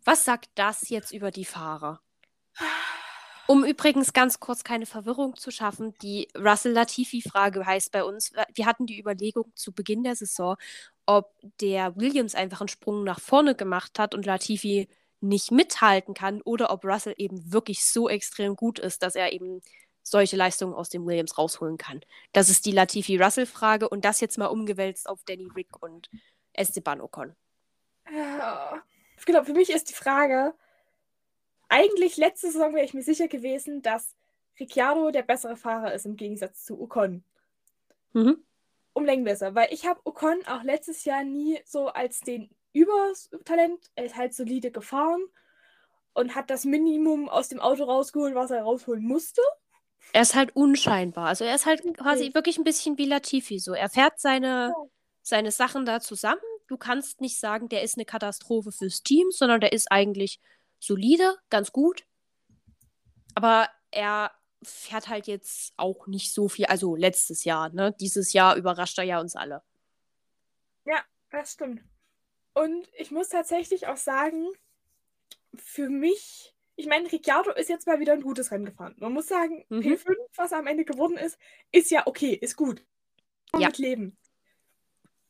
Was sagt das jetzt über die Fahrer? Um übrigens ganz kurz keine Verwirrung zu schaffen, die Russell-Latifi-Frage heißt bei uns, wir hatten die Überlegung zu Beginn der Saison, ob der Williams einfach einen Sprung nach vorne gemacht hat und Latifi nicht mithalten kann oder ob Russell eben wirklich so extrem gut ist, dass er eben solche Leistungen aus dem Williams rausholen kann. Das ist die Latifi-Russell-Frage und das jetzt mal umgewälzt auf Danny Rick und Esteban Ocon. Ja. Genau, für mich ist die Frage, eigentlich letzte Saison wäre ich mir sicher gewesen, dass Ricciardo der bessere Fahrer ist im Gegensatz zu Ocon. Mhm. Um Längen besser, weil ich habe Ocon auch letztes Jahr nie so als den Übertalent, er ist halt solide gefahren und hat das Minimum aus dem Auto rausgeholt, was er rausholen musste. Er ist halt unscheinbar. Also er ist halt quasi Richtig. wirklich ein bisschen wie Latifi. So, er fährt seine, Ja. seine Sachen da zusammen. Du kannst nicht sagen, der ist eine Katastrophe fürs Team, sondern der ist eigentlich solide, ganz gut. Aber er fährt halt jetzt auch nicht so viel. Also letztes Jahr, ne? Dieses Jahr überrascht er ja uns alle. Das stimmt. Und ich muss tatsächlich auch sagen, für mich, ich meine, Ricciardo ist jetzt mal wieder ein gutes Rennen gefahren. Man muss sagen, Mhm. P5, was er am Ende geworden ist, ist ja okay, ist gut. Ja. Mit leben.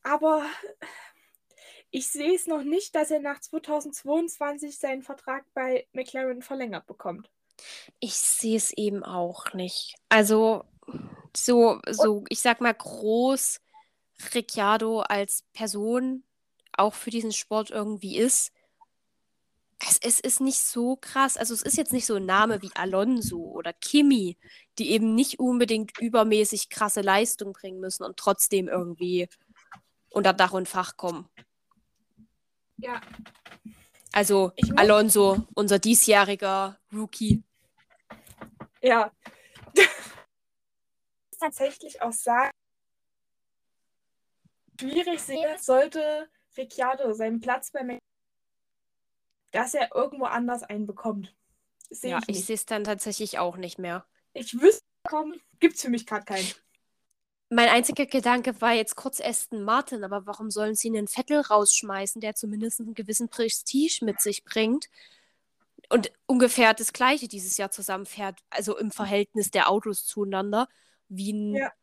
Aber ich sehe es noch nicht, dass er nach 2022 seinen Vertrag bei McLaren verlängert bekommt. Ich sehe es eben auch nicht. Also, so, so, ich sag mal, groß Ricciardo als Person auch für diesen Sport irgendwie ist. Es, es ist nicht so krass. Also, es ist jetzt nicht so ein Name wie Alonso oder Kimi, die eben nicht unbedingt übermäßig krasse Leistung bringen müssen und trotzdem irgendwie unter Dach und Fach kommen. Ja, Also, Alonso, unser diesjähriger Rookie. ja. [LAUGHS] tatsächlich auch sagen, schwierig sehe, sollte Ricciardo seinen Platz bei McLaren, dass er irgendwo anders einen bekommt. Sehe Ja, ich ich sehe es dann tatsächlich auch nicht mehr. Ich wüsste, komm, gibt es für mich gerade keinen. Mein einziger Gedanke war jetzt kurz Aston Martin, aber warum sollen sie einen Vettel rausschmeißen, der zumindest einen gewissen Prestige mit sich bringt und ungefähr das Gleiche dieses Jahr zusammenfährt, also im Verhältnis der Autos zueinander, wie ein ja.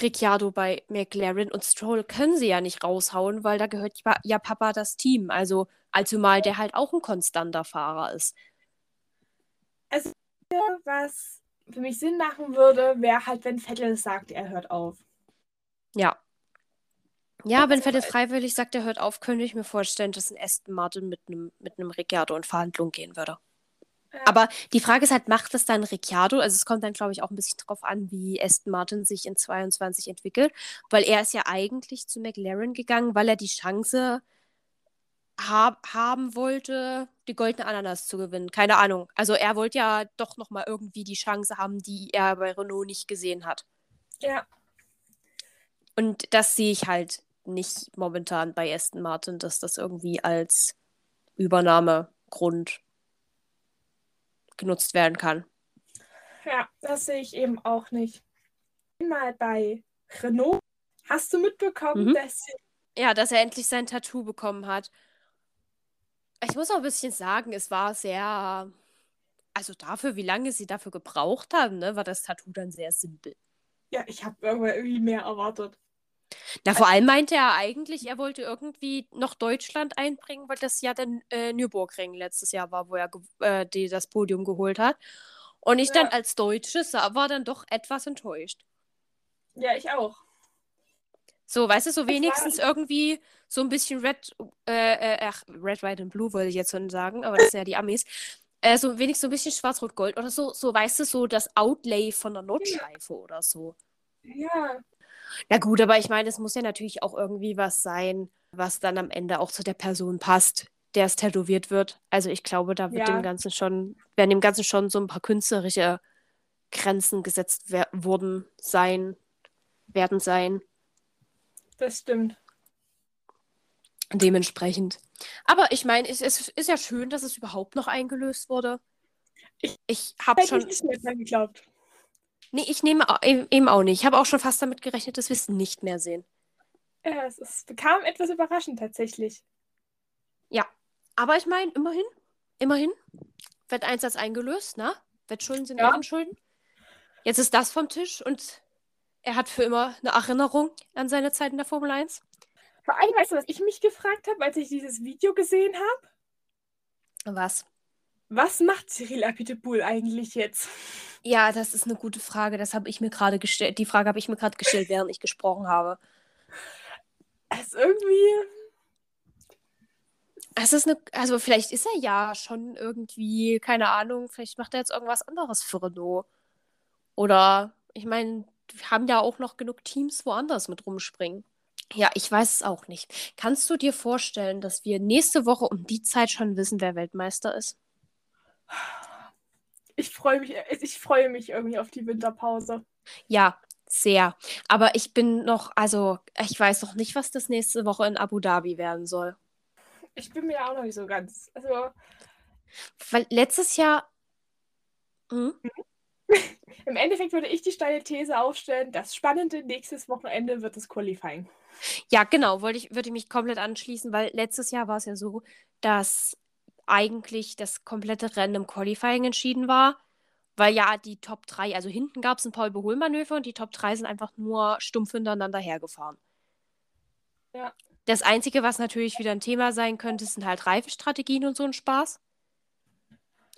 Ricciardo bei McLaren und Stroll können sie ja nicht raushauen, weil da gehört ja Papa das Team, also allzumal der halt auch ein konstanter Fahrer ist. Also was für mich Sinn machen würde, wäre halt, wenn Vettel sagt, er hört auf. Ja. Ja, wenn Vettel freiwillig sagt, er hört auf, könnte ich mir vorstellen, dass ein Aston Martin mit einem mit einem Ricciardo in Verhandlungen gehen würde. Ja. Aber die Frage ist halt, macht das dann Ricciardo? Also es kommt dann, glaube ich, auch ein bisschen drauf an, wie Aston Martin sich in 22 entwickelt, weil er ist ja eigentlich zu McLaren gegangen, weil er die Chance hab, haben wollte, die goldene Ananas zu gewinnen. Keine Ahnung. Also er wollte ja doch noch mal irgendwie die Chance haben, die er bei Renault nicht gesehen hat. Ja. Und das sehe ich halt nicht momentan bei Aston Martin, dass das irgendwie als Übernahmegrund genutzt werden kann. Ja, das sehe ich eben auch nicht. Mal bei Renault. Hast du mitbekommen, mhm. dass ja, dass er endlich sein Tattoo bekommen hat. Ich muss auch ein bisschen sagen, es war sehr, also dafür, wie lange sie dafür gebraucht haben, ne, war das Tattoo dann sehr simpel. Ja, ich habe irgendwie mehr erwartet. Na, vor allem meinte er eigentlich, er wollte irgendwie noch Deutschland einbringen, weil das ja der äh, Nürburgring letztes Jahr war, wo er äh, die, das Podium geholt hat. Und ich ja. dann als Deutsches war dann doch etwas enttäuscht. Ja, ich auch. So, weißt du, so wenigstens irgendwie so ein bisschen Red, äh, äh, ach, Red, White and Blue wollte ich jetzt schon sagen, aber das sind ja die Amis. Äh, so wenigstens so ein bisschen Schwarz-Rot-Gold oder so, so, weißt du, so das Outlay von der Notschleife ja. oder so. Ja. Na gut, aber ich meine, es muss ja natürlich auch irgendwie was sein, was dann am Ende auch zu der Person passt, der es tätowiert wird. Also ich glaube, da wird ja. dem Ganzen schon, werden dem Ganzen schon so ein paar künstlerische Grenzen gesetzt wurden sein, werden sein. Das stimmt. Dementsprechend. Aber ich meine, es, es, ist ja schön, dass es überhaupt noch eingelöst wurde. Ich, ich habe schon. Ich nicht mehr geglaubt. Nee, ich nehme eben auch nicht. Ich habe auch schon fast damit gerechnet, dass wir es nicht mehr sehen. Ja, es, es kam etwas überraschend tatsächlich. Ja, aber ich meine, immerhin, immerhin, Wetteinsatz eingelöst, ne? Wettschulden sind ja. Ehrenschulden. Jetzt ist das vom Tisch und er hat für immer eine Erinnerung an seine Zeit in der Formel 1. Vor allem, weißt du, was ich mich gefragt habe, als ich dieses Video gesehen habe? Was? Was macht Cyril Abiteboul eigentlich jetzt? Ja, das ist eine gute Frage. Das habe ich mir gerade gestellt. Die Frage habe ich mir gerade gestellt, während ich gesprochen habe. Es ist irgendwie. Es ist eine, also vielleicht ist er ja schon irgendwie, keine Ahnung, vielleicht macht er jetzt irgendwas anderes für Renault. Oder, ich meine, wir haben ja auch noch genug Teams woanders mit rumspringen. Ja, ich weiß es auch nicht. Kannst du dir vorstellen, dass wir nächste Woche um die Zeit schon wissen, wer Weltmeister ist? Ich freue mich, ich freue mich irgendwie auf die Winterpause. Ja, sehr. Aber ich bin noch, also ich weiß noch nicht, was das nächste Woche in Abu Dhabi werden soll. Ich bin mir auch noch nicht so ganz. Also. Weil letztes Jahr. Hm? [LAUGHS] Im Endeffekt würde ich die steile These aufstellen, das spannende nächstes Wochenende wird das Qualifying. Ja, genau, wollte ich, würde ich mich komplett anschließen, weil letztes Jahr war es ja so, dass eigentlich das komplette Rennen im Qualifying entschieden war, weil ja die Top 3, also hinten gab es ein paar Überholmanöver und die Top 3 sind einfach nur stumpf hintereinander hergefahren. Ja. Das Einzige, was natürlich wieder ein Thema sein könnte, sind halt Reifenstrategien und so ein Spaß.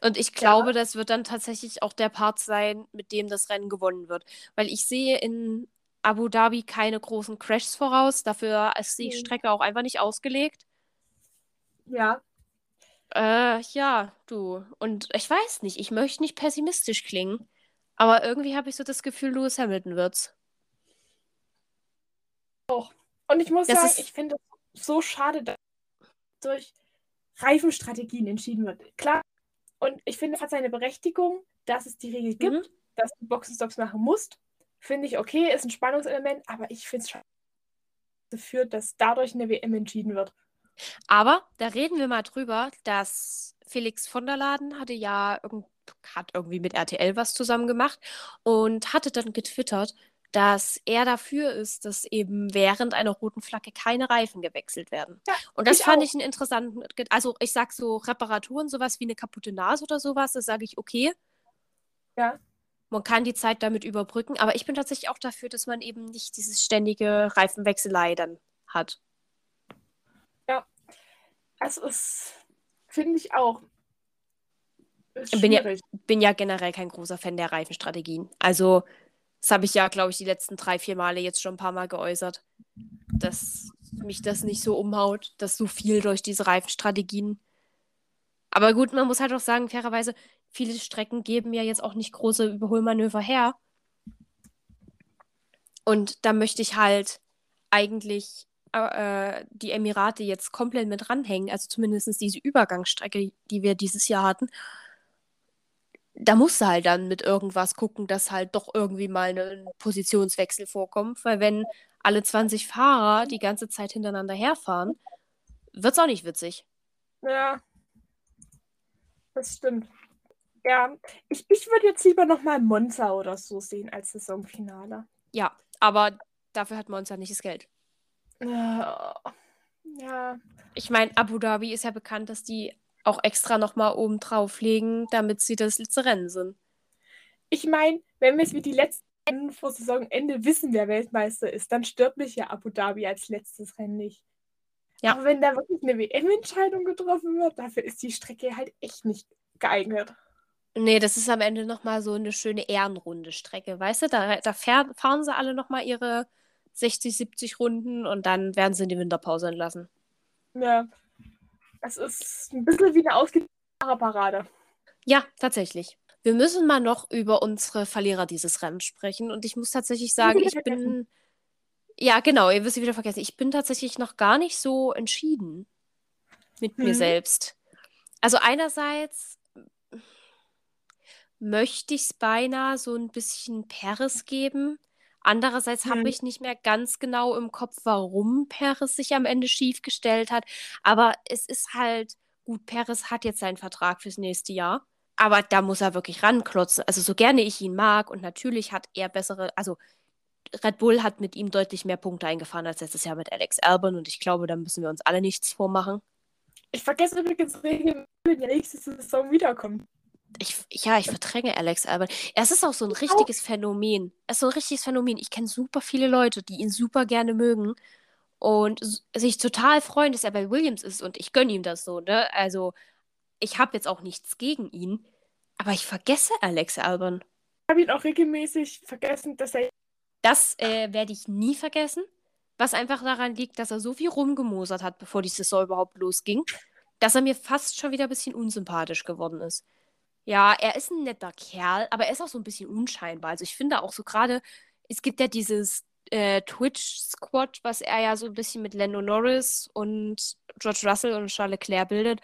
Und ich glaube, ja. das wird dann tatsächlich auch der Part sein, mit dem das Rennen gewonnen wird. Weil ich sehe in Abu Dhabi keine großen Crashs voraus. Dafür ist die. Strecke auch einfach nicht ausgelegt. Ja. Äh, ja, du. Und ich weiß nicht, ich möchte nicht pessimistisch klingen. Aber irgendwie habe ich so das Gefühl, Lewis Hamilton wird's. Auch. Und ich muss das sagen, ich finde es so schade, dass durch Reifenstrategien entschieden wird. Klar, und ich finde, es hat seine Berechtigung, dass es die Regel gibt, mhm. dass du Boxenstocks machen musst. Finde ich okay, ist ein Spannungselement, aber ich finde es schon führt, dass dadurch eine WM entschieden wird. Aber da reden wir mal drüber, dass Felix von der Laden hatte ja irgend, hat irgendwie mit RTL was zusammen gemacht und hatte dann getwittert, dass er dafür ist, dass eben während einer roten Flagge keine Reifen gewechselt werden. Ja, Und das ich fand auch. ich einen interessanten, also ich sag so Reparaturen, sowas wie eine kaputte Nase oder sowas, das sage ich okay. Ja. Man kann die Zeit damit überbrücken, aber ich bin tatsächlich auch dafür, dass man eben nicht dieses ständige Reifenwechselei dann hat. Das ist, finde ich auch. Ist Bin ja-. Bin ja generell kein großer Fan der Reifenstrategien. Also, das habe ich ja, glaube ich, die letzten drei, vier Male jetzt schon ein paar Mal geäußert, dass mich das nicht so umhaut, dass so viel durch diese Reifenstrategien. Aber gut, man muss halt auch sagen, fairerweise, viele Strecken geben ja jetzt auch nicht große Überholmanöver her. Und da möchte ich halt eigentlich äh, die Emirate jetzt komplett mit ranhängen, also zumindest diese Übergangsstrecke, die wir dieses Jahr hatten. Da musst du halt dann mit irgendwas gucken, dass halt doch irgendwie mal ein Positionswechsel vorkommt, weil wenn alle 20 Fahrer die ganze Zeit hintereinander herfahren, wird's auch nicht witzig. Ja. Das stimmt. Ja, ich, ich würde jetzt lieber nochmal Monza oder so sehen als Saisonfinale. Ja, aber dafür hat Monza nicht das Geld. Ja. Ja. Ich meine, Abu Dhabi ist ja bekannt, dass die auch extra nochmal oben drauf legen, damit sie das letzte Rennen sind. Ich meine, wenn wir es wie die letzten Rennen vor Saisonende wissen, wer Weltmeister ist, dann stört mich ja Abu Dhabi als letztes Rennen nicht. Ja. Aber wenn da wirklich eine WM-Entscheidung getroffen wird, dafür ist die Strecke halt echt nicht geeignet. Nee, das ist am Ende nochmal so eine schöne Ehrenrunde-Strecke, weißt du? Da, da fahr- fahren sie alle nochmal ihre 60, 70 Runden und dann werden sie in die Winterpause entlassen. Ja. Es ist ein bisschen wie eine ausgedehnte Parade. Ja, tatsächlich. Wir müssen mal noch über unsere Verlierer dieses Rennens sprechen und ich muss tatsächlich sagen, ich bin. Ja, genau, ihr wirst sie wieder vergessen. Ich bin tatsächlich noch gar nicht so entschieden mit mir Hm. selbst. Also einerseits möchte ich es beinahe so ein bisschen Paris geben. Andererseits Hm. habe ich nicht mehr ganz genau im Kopf, warum Paris sich am Ende schief gestellt hat. Aber es ist halt, gut, Paris hat jetzt seinen Vertrag fürs nächste Jahr. Aber da muss er wirklich ranklotzen. Also so gerne ich ihn mag und natürlich hat er bessere, also Red Bull hat mit ihm deutlich mehr Punkte eingefahren als letztes Jahr mit Alex Albon und ich glaube, da müssen wir uns alle nichts vormachen. Ich vergesse übrigens regelmäßig, wenn der nächste Saison wiederkommt. Ich, ja, ich verdränge Alex Albon. Es ist auch so ein richtiges Phänomen. Es ist so ein richtiges Phänomen. Ich kenne super viele Leute, die ihn super gerne mögen und sich total freuen, dass er bei Williams ist und ich gönne ihm das so, ne? Also, ich habe jetzt auch nichts gegen ihn, aber ich vergesse Alex Albon. Ich habe ihn auch regelmäßig vergessen, dass er Das äh, werde ich nie vergessen, was einfach daran liegt, dass er so viel rumgemosert hat, bevor die Saison überhaupt losging, dass er mir fast schon wieder ein bisschen unsympathisch geworden ist. Ja, er ist ein netter Kerl, aber er ist auch so ein bisschen unscheinbar. Also ich finde auch so gerade, es gibt ja dieses äh, Twitch-Squad, was er ja so ein bisschen mit Lando Norris und George Russell und Charles Leclerc bildet.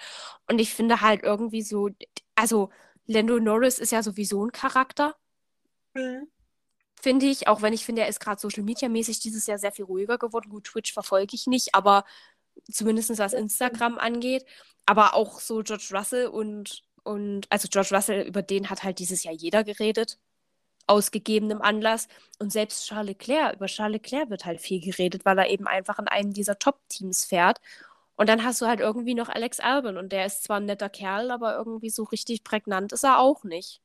Und ich finde halt irgendwie so, also Lando Norris ist ja sowieso ein Charakter Mhm. finde ich, auch wenn ich finde, er ist gerade Social Media mäßig dieses Jahr sehr viel ruhiger geworden. Gut, Twitch verfolge ich nicht, aber zumindest was Instagram angeht. Aber auch so George Russell und, und also George Russell, über den hat halt dieses Jahr jeder geredet, aus gegebenem Anlass. Und selbst Charles Leclerc, über Charles Leclerc wird halt viel geredet, weil er eben einfach in einem dieser Top-Teams fährt. Und dann hast du halt irgendwie noch Alex Albon und der ist zwar ein netter Kerl, aber irgendwie so richtig prägnant ist er auch nicht.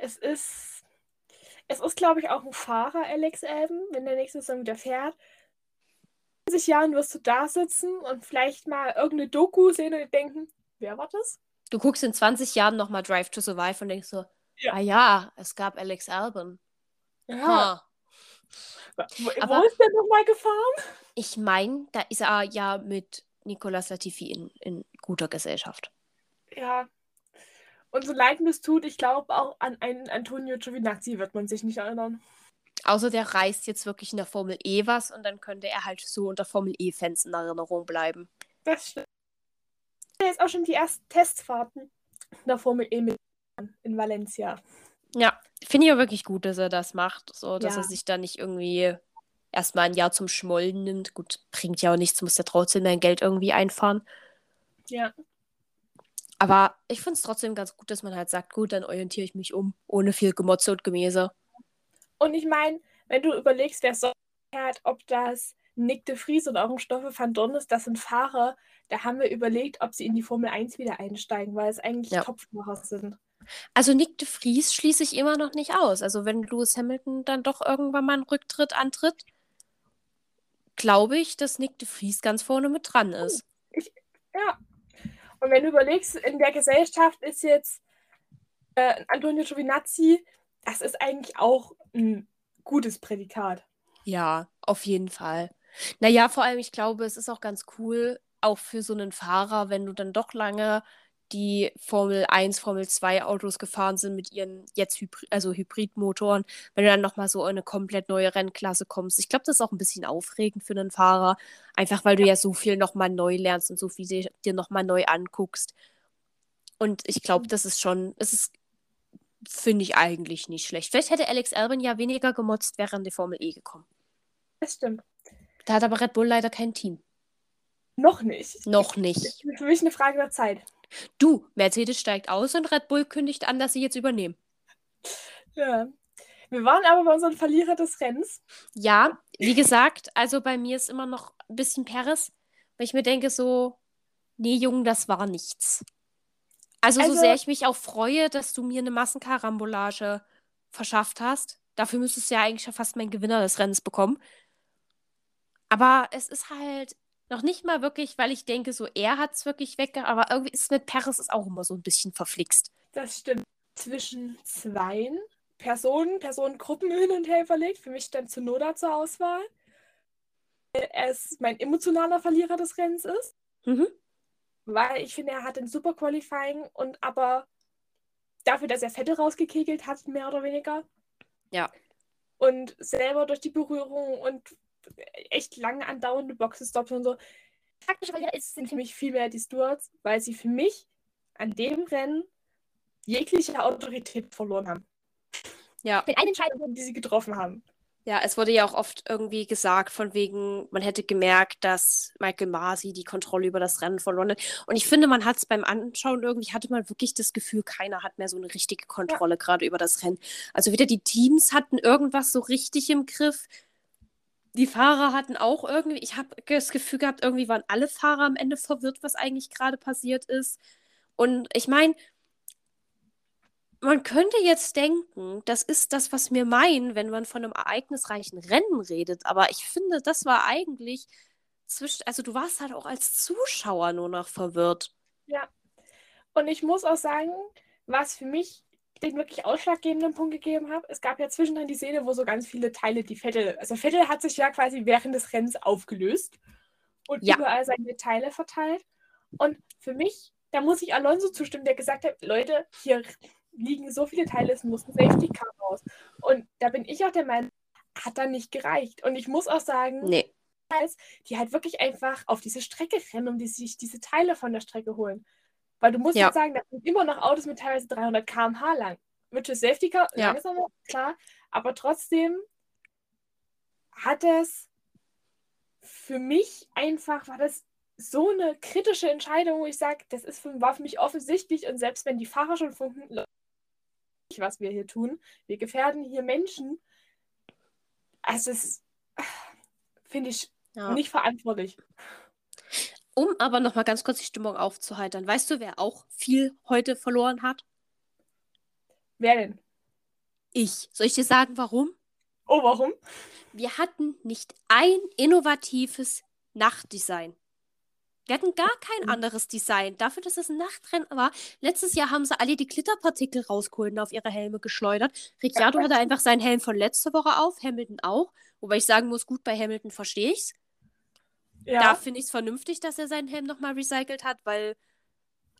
Es ist, es ist, glaube ich, auch ein Fahrer, Alex Albon, wenn der nächste Saison wieder fährt. In 20 Jahren wirst du da sitzen und vielleicht mal irgendeine Doku sehen und denken, wer war das? Du guckst in 20 Jahren nochmal Drive to Survive und denkst so, Ja. ah ja, es gab Alex Albon. Ha. Wo, Aber- ist der nochmal gefahren? Ich meine, da ist er ja mit Nicolas Latifi in, in guter Gesellschaft. Ja. Und so leid mir es tut, ich glaube auch an einen Antonio Giovinazzi wird man sich nicht erinnern. Außer der reißt jetzt wirklich in der Formel E was und dann könnte er halt so unter Formel E-Fans in Erinnerung bleiben. Das stimmt. Jetzt auch schon die ersten Testfahrten der Formel E mit in Valencia. Ja, finde ich auch wirklich gut, dass er das macht, so dass Ja. er sich da nicht irgendwie erstmal ein Jahr zum Schmollen nimmt. Gut, bringt ja auch nichts, muss ja trotzdem sein Geld irgendwie einfahren. Ja. Aber ich finde es trotzdem ganz gut, dass man halt sagt, gut, dann orientiere ich mich um, ohne viel Gemotze und Gemäse. Und ich meine, wenn du überlegst, wer so fährt, ob das Nick de Vries oder auch ein Stoffel van Dorn ist, das sind Fahrer, da haben wir überlegt, ob sie in die Formel 1 wieder einsteigen, weil es eigentlich ja. Topfahrer sind. Also Nick de Vries schließe ich immer noch nicht aus. Also wenn Lewis Hamilton dann doch irgendwann mal einen Rücktritt antritt, glaube ich, dass Nick de Vries ganz vorne mit dran ist. Ich, ja. Und wenn du überlegst, in der Gesellschaft ist jetzt äh, Antonio Giovinazzi, das ist eigentlich auch ein gutes Prädikat. Ja, auf jeden Fall. Naja, vor allem, ich glaube, es ist auch ganz cool, auch für so einen Fahrer, wenn du dann doch lange die Formel 1, Formel 2 Autos gefahren sind mit ihren jetzt Hybrid, also Hybridmotoren, wenn du dann nochmal so in eine komplett neue Rennklasse kommst. Ich glaube, das ist auch ein bisschen aufregend für einen Fahrer, einfach weil du ja so viel nochmal neu lernst und so viel dir nochmal neu anguckst. Und ich glaube, das ist schon, es ist, finde ich eigentlich nicht schlecht. Vielleicht hätte Alex Albon ja weniger gemotzt, wäre in die Formel E gekommen. Das stimmt. Da hat aber Red Bull leider kein Team. Noch nicht. Noch nicht. Das ist für mich eine Frage der Zeit. Du, Mercedes steigt aus und Red Bull kündigt an, dass sie jetzt übernehmen. Ja. Wir waren aber bei unseren Verlierer des Rennens. Ja, wie gesagt, also bei mir ist immer noch ein bisschen Paris, weil ich mir denke so, nee, Jungen, das war nichts. Also, also so sehr ich mich auch freue, dass du mir eine Massenkarambolage verschafft hast, dafür müsstest du ja eigentlich schon fast meinen Gewinner des Rennens bekommen. Aber es ist halt, noch nicht mal wirklich, weil ich denke, so er hat es wirklich weg, aber irgendwie ist mit Paris ist auch immer so ein bisschen verflixt. Das stimmt. Zwischen zwei Personen, Personengruppen [LAUGHS] hin und her verlegt. Für mich dann Zunoda zur Auswahl. Er ist mein emotionaler Verlierer des Rennens ist. Mhm. Weil ich finde, er hat ein super Qualifying und aber dafür, dass er Fette rausgekegelt hat, mehr oder weniger. Ja. Und selber durch die Berührung und echt lange andauernde Boxenstops und so. Faktischerweise sind für mich viel mehr die Stewards, weil sie für mich an dem Rennen jegliche Autorität verloren haben. Ja. Mit allen Entscheidungen, die sie getroffen haben. Ja, es wurde ja auch oft irgendwie gesagt, von wegen, man hätte gemerkt, dass Michael Masi die Kontrolle über das Rennen verloren hat. Und ich finde, man hat es beim Anschauen irgendwie, hatte man wirklich das Gefühl, keiner hat mehr so eine richtige Kontrolle ja. gerade über das Rennen. Also weder die Teams hatten irgendwas so richtig im Griff, die Fahrer hatten auch irgendwie, ich habe das Gefühl gehabt, irgendwie waren alle Fahrer am Ende verwirrt, was eigentlich gerade passiert ist. Und ich meine, man könnte jetzt denken, das ist das, was wir meinen, wenn man von einem ereignisreichen Rennen redet. Aber ich finde, das war eigentlich zwischen, also du warst halt auch als Zuschauer nur noch verwirrt. Ja. Und ich muss auch sagen, was für mich den wirklich ausschlaggebenden Punkt gegeben habe. Es gab ja zwischendrin die Szene, wo so ganz viele Teile, die Vettel, also Vettel hat sich ja quasi während des Rennens aufgelöst und ja. überall seine Teile verteilt. Und für mich, da muss ich Alonso zustimmen, der gesagt hat, Leute, hier liegen so viele Teile, es muss ein Safety Car raus. Und da bin ich auch der Meinung, hat dann nicht gereicht. Und ich muss auch sagen, nee. die halt wirklich einfach auf diese Strecke rennen, um die sich diese Teile von der Strecke holen. Weil du musst ja. jetzt sagen, da sind immer noch Autos mit teilweise 300 km/h lang. Mit Safety Car ja. langsamer, klar. Aber trotzdem hat es für mich einfach, war das so eine kritische Entscheidung, wo ich sage, das ist für, war für mich offensichtlich und selbst wenn die Fahrer schon funken, was wir hier tun, wir gefährden hier Menschen. Also es finde ich ja. nicht verantwortlich. Um aber nochmal ganz kurz die Stimmung aufzuheitern. Weißt du, wer auch viel heute verloren hat? Wer denn? Ich. Soll ich dir sagen, warum? Oh, warum? Wir hatten nicht ein innovatives Nachtdesign. Wir hatten gar kein mhm. anderes Design. Dafür, dass es ein Nachtrennen war. Letztes Jahr haben sie alle die Glitterpartikel rausgeholt und auf ihre Helme geschleudert. Ricciardo hatte einfach seinen Helm von letzter Woche auf, Hamilton auch. Wobei ich sagen muss, gut, bei Hamilton verstehe ich's. Ja. Da finde ich es vernünftig, dass er seinen Helm nochmal recycelt hat, weil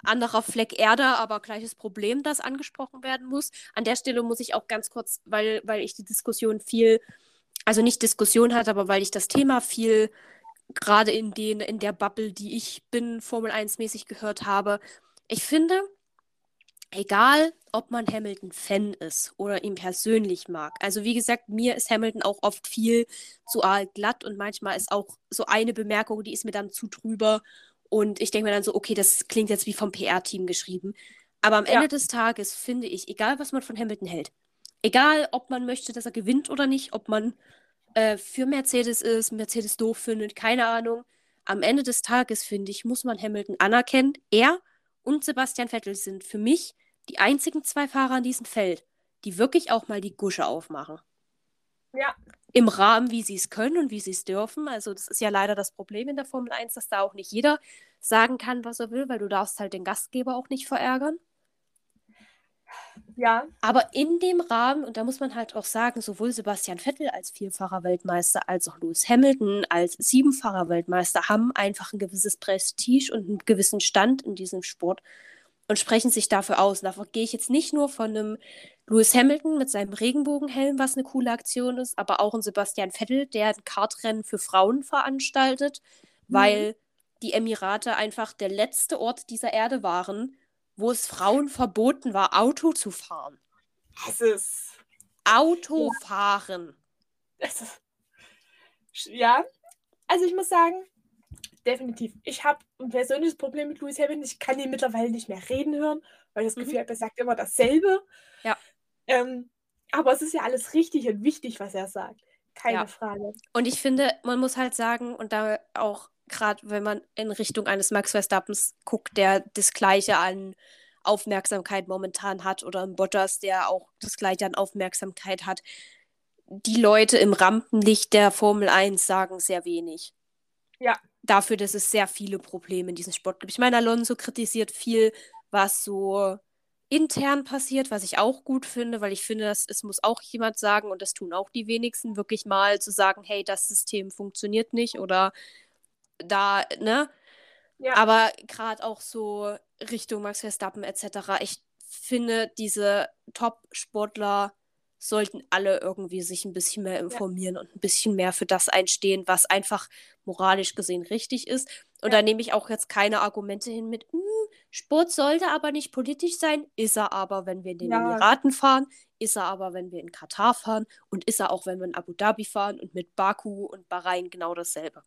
anderer Fleck Erde, aber gleiches Problem, das angesprochen werden muss. An der Stelle muss ich auch ganz kurz, weil, weil ich die Diskussion viel, also nicht Diskussion hatte, aber weil ich das Thema viel gerade in, in der Bubble, die ich bin, Formel 1-mäßig gehört habe. Ich finde, egal ob man Hamilton-Fan ist oder ihn persönlich mag. Also wie gesagt, mir ist Hamilton auch oft viel zu glatt und manchmal ist auch so eine Bemerkung, die ist mir dann zu drüber und ich denke mir dann so, okay, das klingt jetzt wie vom PR-Team geschrieben. Aber am ja. Ende des Tages finde ich, egal was man von Hamilton hält, Egal, ob man möchte, dass er gewinnt oder nicht, ob man äh, für Mercedes ist, Mercedes doof findet, keine Ahnung. Am Ende des Tages, finde ich, muss man Hamilton anerkennen. Er und Sebastian Vettel sind für mich die einzigen zwei Fahrer in diesem Feld, die wirklich auch mal die Gusche aufmachen. Ja. Im Rahmen, wie sie es können und wie sie es dürfen. Also, das ist ja leider das Problem in der Formel 1, dass da auch nicht jeder sagen kann, was er will, weil du darfst halt den Gastgeber auch nicht verärgern. Ja. Aber in dem Rahmen, und da muss man halt auch sagen, sowohl Sebastian Vettel als vierfacher Weltmeister als auch Lewis Hamilton als siebenfacher Weltmeister haben einfach ein gewisses Prestige und einen gewissen Stand in diesem Sport und sprechen sich dafür aus. Und davon gehe ich jetzt nicht nur von einem Lewis Hamilton mit seinem Regenbogenhelm, was eine coole Aktion ist, aber auch ein Sebastian Vettel, der ein Kartrennen für Frauen veranstaltet, mhm. weil die Emirate einfach der letzte Ort dieser Erde waren, wo es Frauen verboten war, Auto zu fahren. Das ist. Autofahren. Ja. ja. Also ich muss sagen, definitiv. Ich habe ein persönliches Problem mit Louis Hamilton. Ich kann ihn mittlerweile nicht mehr reden hören, weil ich das Gefühl mhm. habe, er sagt immer dasselbe. Ja. Ähm, aber es ist ja alles richtig und wichtig, was er sagt. Keine ja. Frage. Und ich finde, man muss halt sagen, und da auch gerade wenn man in Richtung eines Max Verstappens guckt, der das Gleiche an Aufmerksamkeit momentan hat, oder ein Bottas, der auch das Gleiche an Aufmerksamkeit hat. Die Leute im Rampenlicht der Formel 1 sagen sehr wenig. Ja. Dafür, dass es sehr viele Probleme in diesem Sport gibt. Ich meine, Alonso kritisiert viel, was so intern passiert, was ich auch gut finde, weil ich finde, dass es muss auch jemand sagen, und das tun auch die wenigsten, wirklich mal zu sagen, hey, das System funktioniert nicht oder da, ne? Ja. Aber gerade auch so Richtung Max Verstappen etc. Ich finde, diese Top-Sportler sollten alle irgendwie sich ein bisschen mehr informieren ja. und ein bisschen mehr für das einstehen, was einfach moralisch gesehen richtig ist. Und ja. da nehme ich auch jetzt keine Argumente hin mit, hm, Sport sollte aber nicht politisch sein, ist er aber, wenn wir in den ja. Emiraten fahren, ist er aber, wenn wir in Katar fahren und ist er auch, wenn wir in Abu Dhabi fahren und mit Baku und Bahrain genau dasselbe.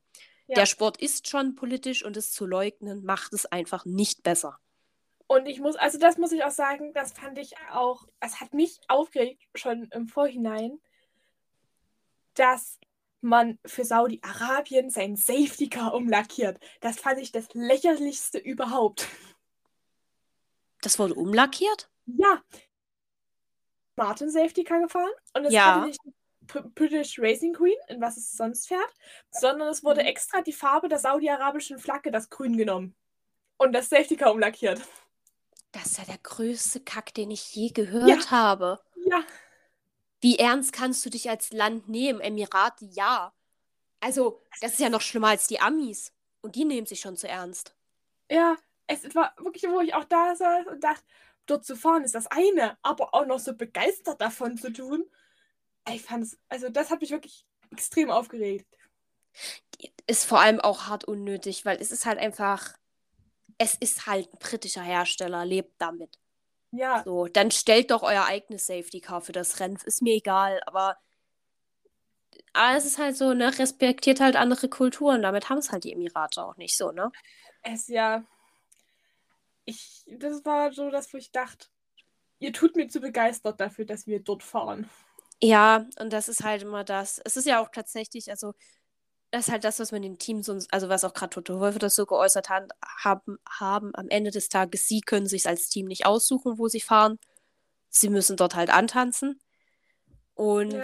Der Sport ist schon politisch und es zu leugnen macht es einfach nicht besser. Und ich muss, also das muss ich auch sagen, das fand ich auch, es hat mich aufgeregt schon im Vorhinein, dass man für Saudi-Arabien sein Safety Car umlackiert. Das fand ich das lächerlichste überhaupt. Das wurde umlackiert? Ja. Martin Safety Car gefahren und es ja. hatte nicht British Racing Queen, in was es sonst fährt, sondern es wurde mhm. extra die Farbe der saudi-arabischen Flagge, das Grün, genommen. Und das Safety Car umlackiert. Das ist ja der größte Kack, den ich je gehört ja. habe. Ja. Wie ernst kannst du dich als Land nehmen? Emirate, ja. Also, das ist ja noch schlimmer als die Amis. Und die nehmen sich schon zu ernst. Ja, es war wirklich, wo ich auch da saß und dachte, dort zu fahren ist das eine, aber auch noch so begeistert davon zu tun. Ich fand es, also das hat mich wirklich extrem aufgeregt. Ist vor allem auch hart unnötig, weil es ist halt einfach, es ist halt ein britischer Hersteller, lebt damit. Ja. So, dann stellt doch euer eigenes Safety Car für das Rennen. Ist mir egal, aber, aber es ist halt so, ne, respektiert halt andere Kulturen. Damit haben es halt die Emirate auch nicht so, ne? Es ja. Ich, das war so das, wo ich dachte, ihr tut mir zu begeistert dafür, dass wir dort fahren. Ja, und das ist halt immer das. Es ist ja auch tatsächlich, also, das ist halt das, was man den Teams, also was auch gerade Toto Wolf das so geäußert hat, haben, haben am Ende des Tages, sie können sich als Team nicht aussuchen, wo sie fahren. Sie müssen dort halt antanzen. Und ja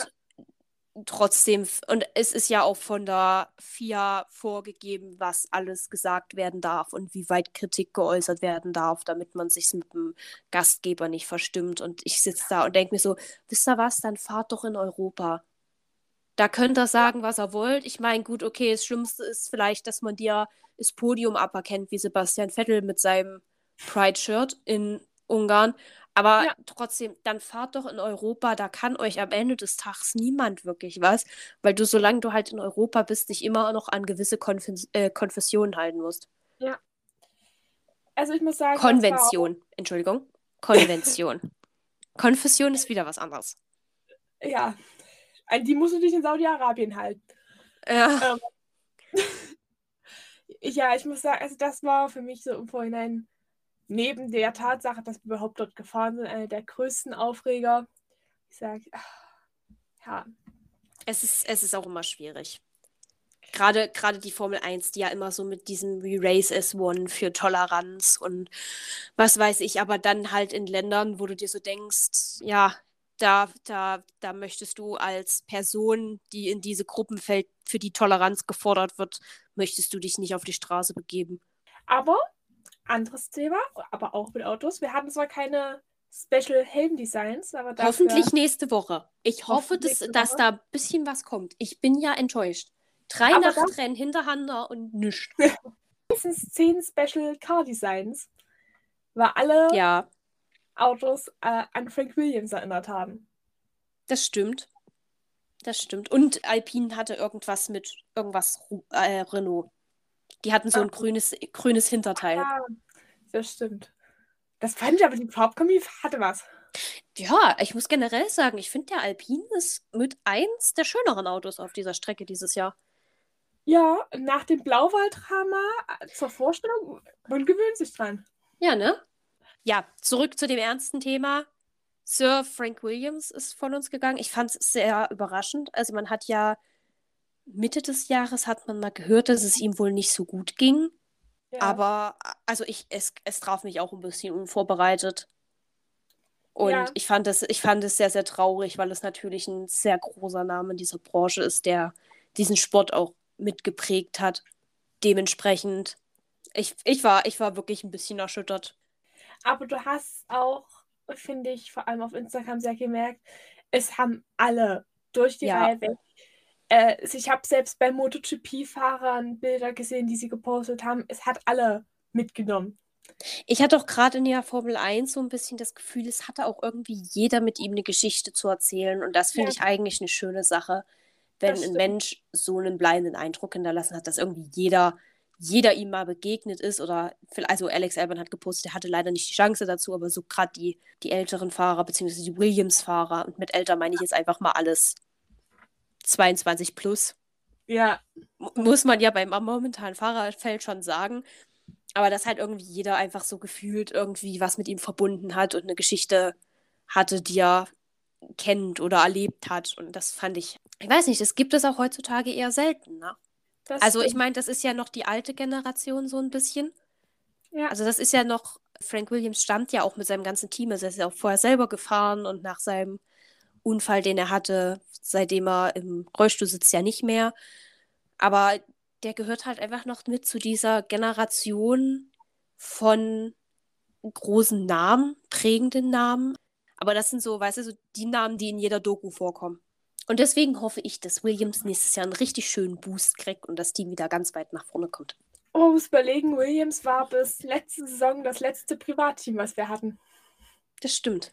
trotzdem, und es ist ja auch von der FIA vorgegeben, was alles gesagt werden darf und wie weit Kritik geäußert werden darf, damit man sich mit dem Gastgeber nicht verstimmt. Und ich sitze da und denke mir so, wisst ihr was, dann fahrt doch in Europa. Da könnt ihr sagen, was ihr wollt. Ich meine, gut, okay, das Schlimmste ist vielleicht, dass man dir das Podium aberkennt, wie Sebastian Vettel mit seinem Pride-Shirt in Ungarn. Aber ja. trotzdem, dann fahrt doch in Europa, da kann euch am Ende des Tages niemand wirklich was, weil du, solange du halt in Europa bist, dich immer noch an gewisse Konfes äh, Konfessionen halten musst. Ja. Also ich muss sagen. Konvention, Entschuldigung. Konvention. [LAUGHS] Konfession ist wieder was anderes. Ja. An die musst du dich in Saudi-Arabien halten. Ja. Ähm. [LAUGHS] ja, ich muss sagen, also das war für mich so im Vorhinein neben der Tatsache, dass wir überhaupt dort gefahren sind, einer der größten Aufreger, Ich sage, ja. Es ist, es ist auch immer schwierig. Gerade, gerade die Formel 1, die ja immer so mit diesem We Race as One für Toleranz und was weiß ich, aber dann halt in Ländern, wo du dir so denkst, ja, da, da, da möchtest du als Person, die in diese Gruppen fällt, für die Toleranz gefordert wird, möchtest du dich nicht auf die Straße begeben. Aber, anderes Thema, aber auch mit Autos. Wir hatten zwar keine Special Helm-Designs, aber dafür... Hoffentlich nächste Woche. Ich hoffe, dass, dass da ein bisschen was kommt. Ich bin ja enttäuscht. Drei Aber Nachtrennen hintereinander und nichts. [LAUGHS] Mindestens zehn Special Car Designs, weil alle ja. Autos äh, an Frank Williams erinnert haben. Das stimmt. Das stimmt. Und Alpine hatte irgendwas mit irgendwas äh, Renault. Die hatten so ein grünes, grünes Hinterteil. Ja, das stimmt. Das fand ich aber, die Farbkombi hatte was. Ja, ich muss generell sagen, ich finde, der Alpine ist mit eins der schöneren Autos auf dieser Strecke dieses Jahr. Ja, nach dem Blauwalddrama äh, zur Vorstellung, man gewöhnt sich dran. Ja, ne? Ja, zurück zu dem ernsten Thema. Sir Frank Williams ist von uns gegangen. Ich fand es sehr überraschend. Also man hat ja Mitte des Jahres hat man mal gehört, dass es ihm wohl nicht so gut ging. Ja. Aber also ich, es, es traf mich auch ein bisschen unvorbereitet. Und ja. ich, fand es, ich fand es sehr, sehr traurig, weil es natürlich ein sehr großer Name in dieser Branche ist, der diesen Sport auch mitgeprägt hat. Dementsprechend, ich, ich, war, ich war wirklich ein bisschen erschüttert. Aber du hast auch, finde ich, vor allem auf Instagram sehr gemerkt, es haben alle durch die ja. Reihe weg. Äh, ich habe selbst bei MotoGP-Fahrern Bilder gesehen, die sie gepostet haben. Es hat alle mitgenommen. Ich hatte auch gerade in der Formel 1 so ein bisschen das Gefühl, es hatte auch irgendwie jeder mit ihm eine Geschichte zu erzählen. Und das finde ja. ich eigentlich eine schöne Sache wenn ein Mensch so einen bleibenden Eindruck hinterlassen hat, dass irgendwie jeder, jeder ihm mal begegnet ist oder also Alex Albon hat gepostet, er hatte leider nicht die Chance dazu, aber so gerade die, die älteren Fahrer beziehungsweise die Williams-Fahrer und mit älter meine ich jetzt einfach mal alles 22 plus. Ja. Muss man ja beim momentanen Fahrerfeld schon sagen. Aber dass halt irgendwie jeder einfach so gefühlt irgendwie was mit ihm verbunden hat und eine Geschichte hatte, die er kennt oder erlebt hat. Und das fand ich, ich weiß nicht, das gibt es auch heutzutage eher selten. Ne? Also ich meine, das ist ja noch die alte Generation so ein bisschen. Ja. Also das ist ja noch, Frank Williams stammt ja auch mit seinem ganzen Team. Also er ist ja auch vorher selber gefahren und nach seinem Unfall, den er hatte, seitdem er im Rollstuhl sitzt, ja nicht mehr. Aber der gehört halt einfach noch mit zu dieser Generation von großen Namen, prägenden Namen. Aber das sind so, weißt du, so die Namen, die in jeder Doku vorkommen. Und deswegen hoffe ich, dass Williams nächstes Jahr einen richtig schönen Boost kriegt und das Team wieder ganz weit nach vorne kommt. Oh, muss überlegen, Williams war bis letzte Saison das letzte Privatteam, was wir hatten. Das stimmt.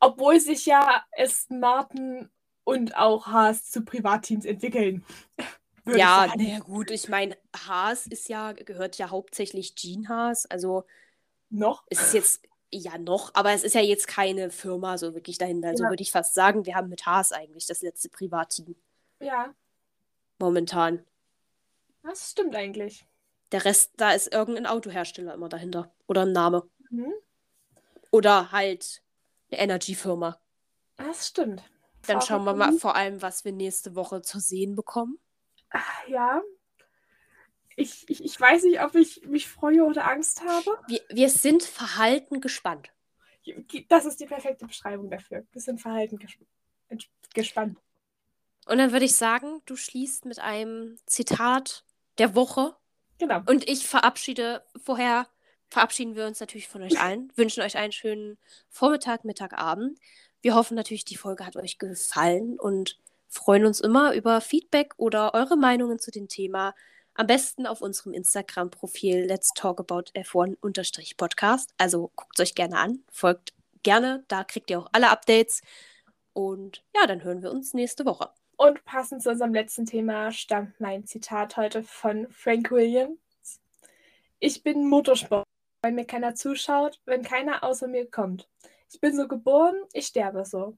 Obwohl sich ja Aston Martin und auch Haas zu Privatteams entwickeln. [LAUGHS] ja, naja, gut, ich meine, Haas ist ja, gehört ja hauptsächlich Gene Haas, also noch. Es ist jetzt ja, noch, aber es ist ja jetzt keine Firma so wirklich dahinter. Also ja. würde ich fast sagen, wir haben mit Haas eigentlich das letzte Privatteam. Ja. Momentan. Das stimmt eigentlich. Der Rest, da ist irgendein Autohersteller immer dahinter. Oder ein Name. Mhm. Oder halt eine Energiefirma. Das stimmt. Dann schauen wir mal vor allem, was wir nächste Woche zu sehen bekommen. Ach, ja, ich, ich, ich weiß nicht, ob ich mich freue oder Angst habe. Wir, wir sind verhalten gespannt. Das ist die perfekte Beschreibung dafür. Wir sind verhalten gesp gespannt. Und dann würde ich sagen, du schließt mit einem Zitat der Woche. Genau. Und ich verabschiede vorher, verabschieden wir uns natürlich von euch allen, [LAUGHS] wünschen euch einen schönen Vormittag, Mittag, Abend. Wir hoffen natürlich, die Folge hat euch gefallen und freuen uns immer über Feedback oder eure Meinungen zu dem Thema. Am besten auf unserem Instagram-Profil Let's Talk About F1-Podcast. Also guckt es euch gerne an, folgt gerne, da kriegt ihr auch alle Updates. Und ja, dann hören wir uns nächste Woche. Und passend zu unserem letzten Thema stammt mein Zitat heute von Frank Williams. Ich bin Motorsport, wenn mir keiner zuschaut, wenn keiner außer mir kommt. Ich bin so geboren, ich sterbe so.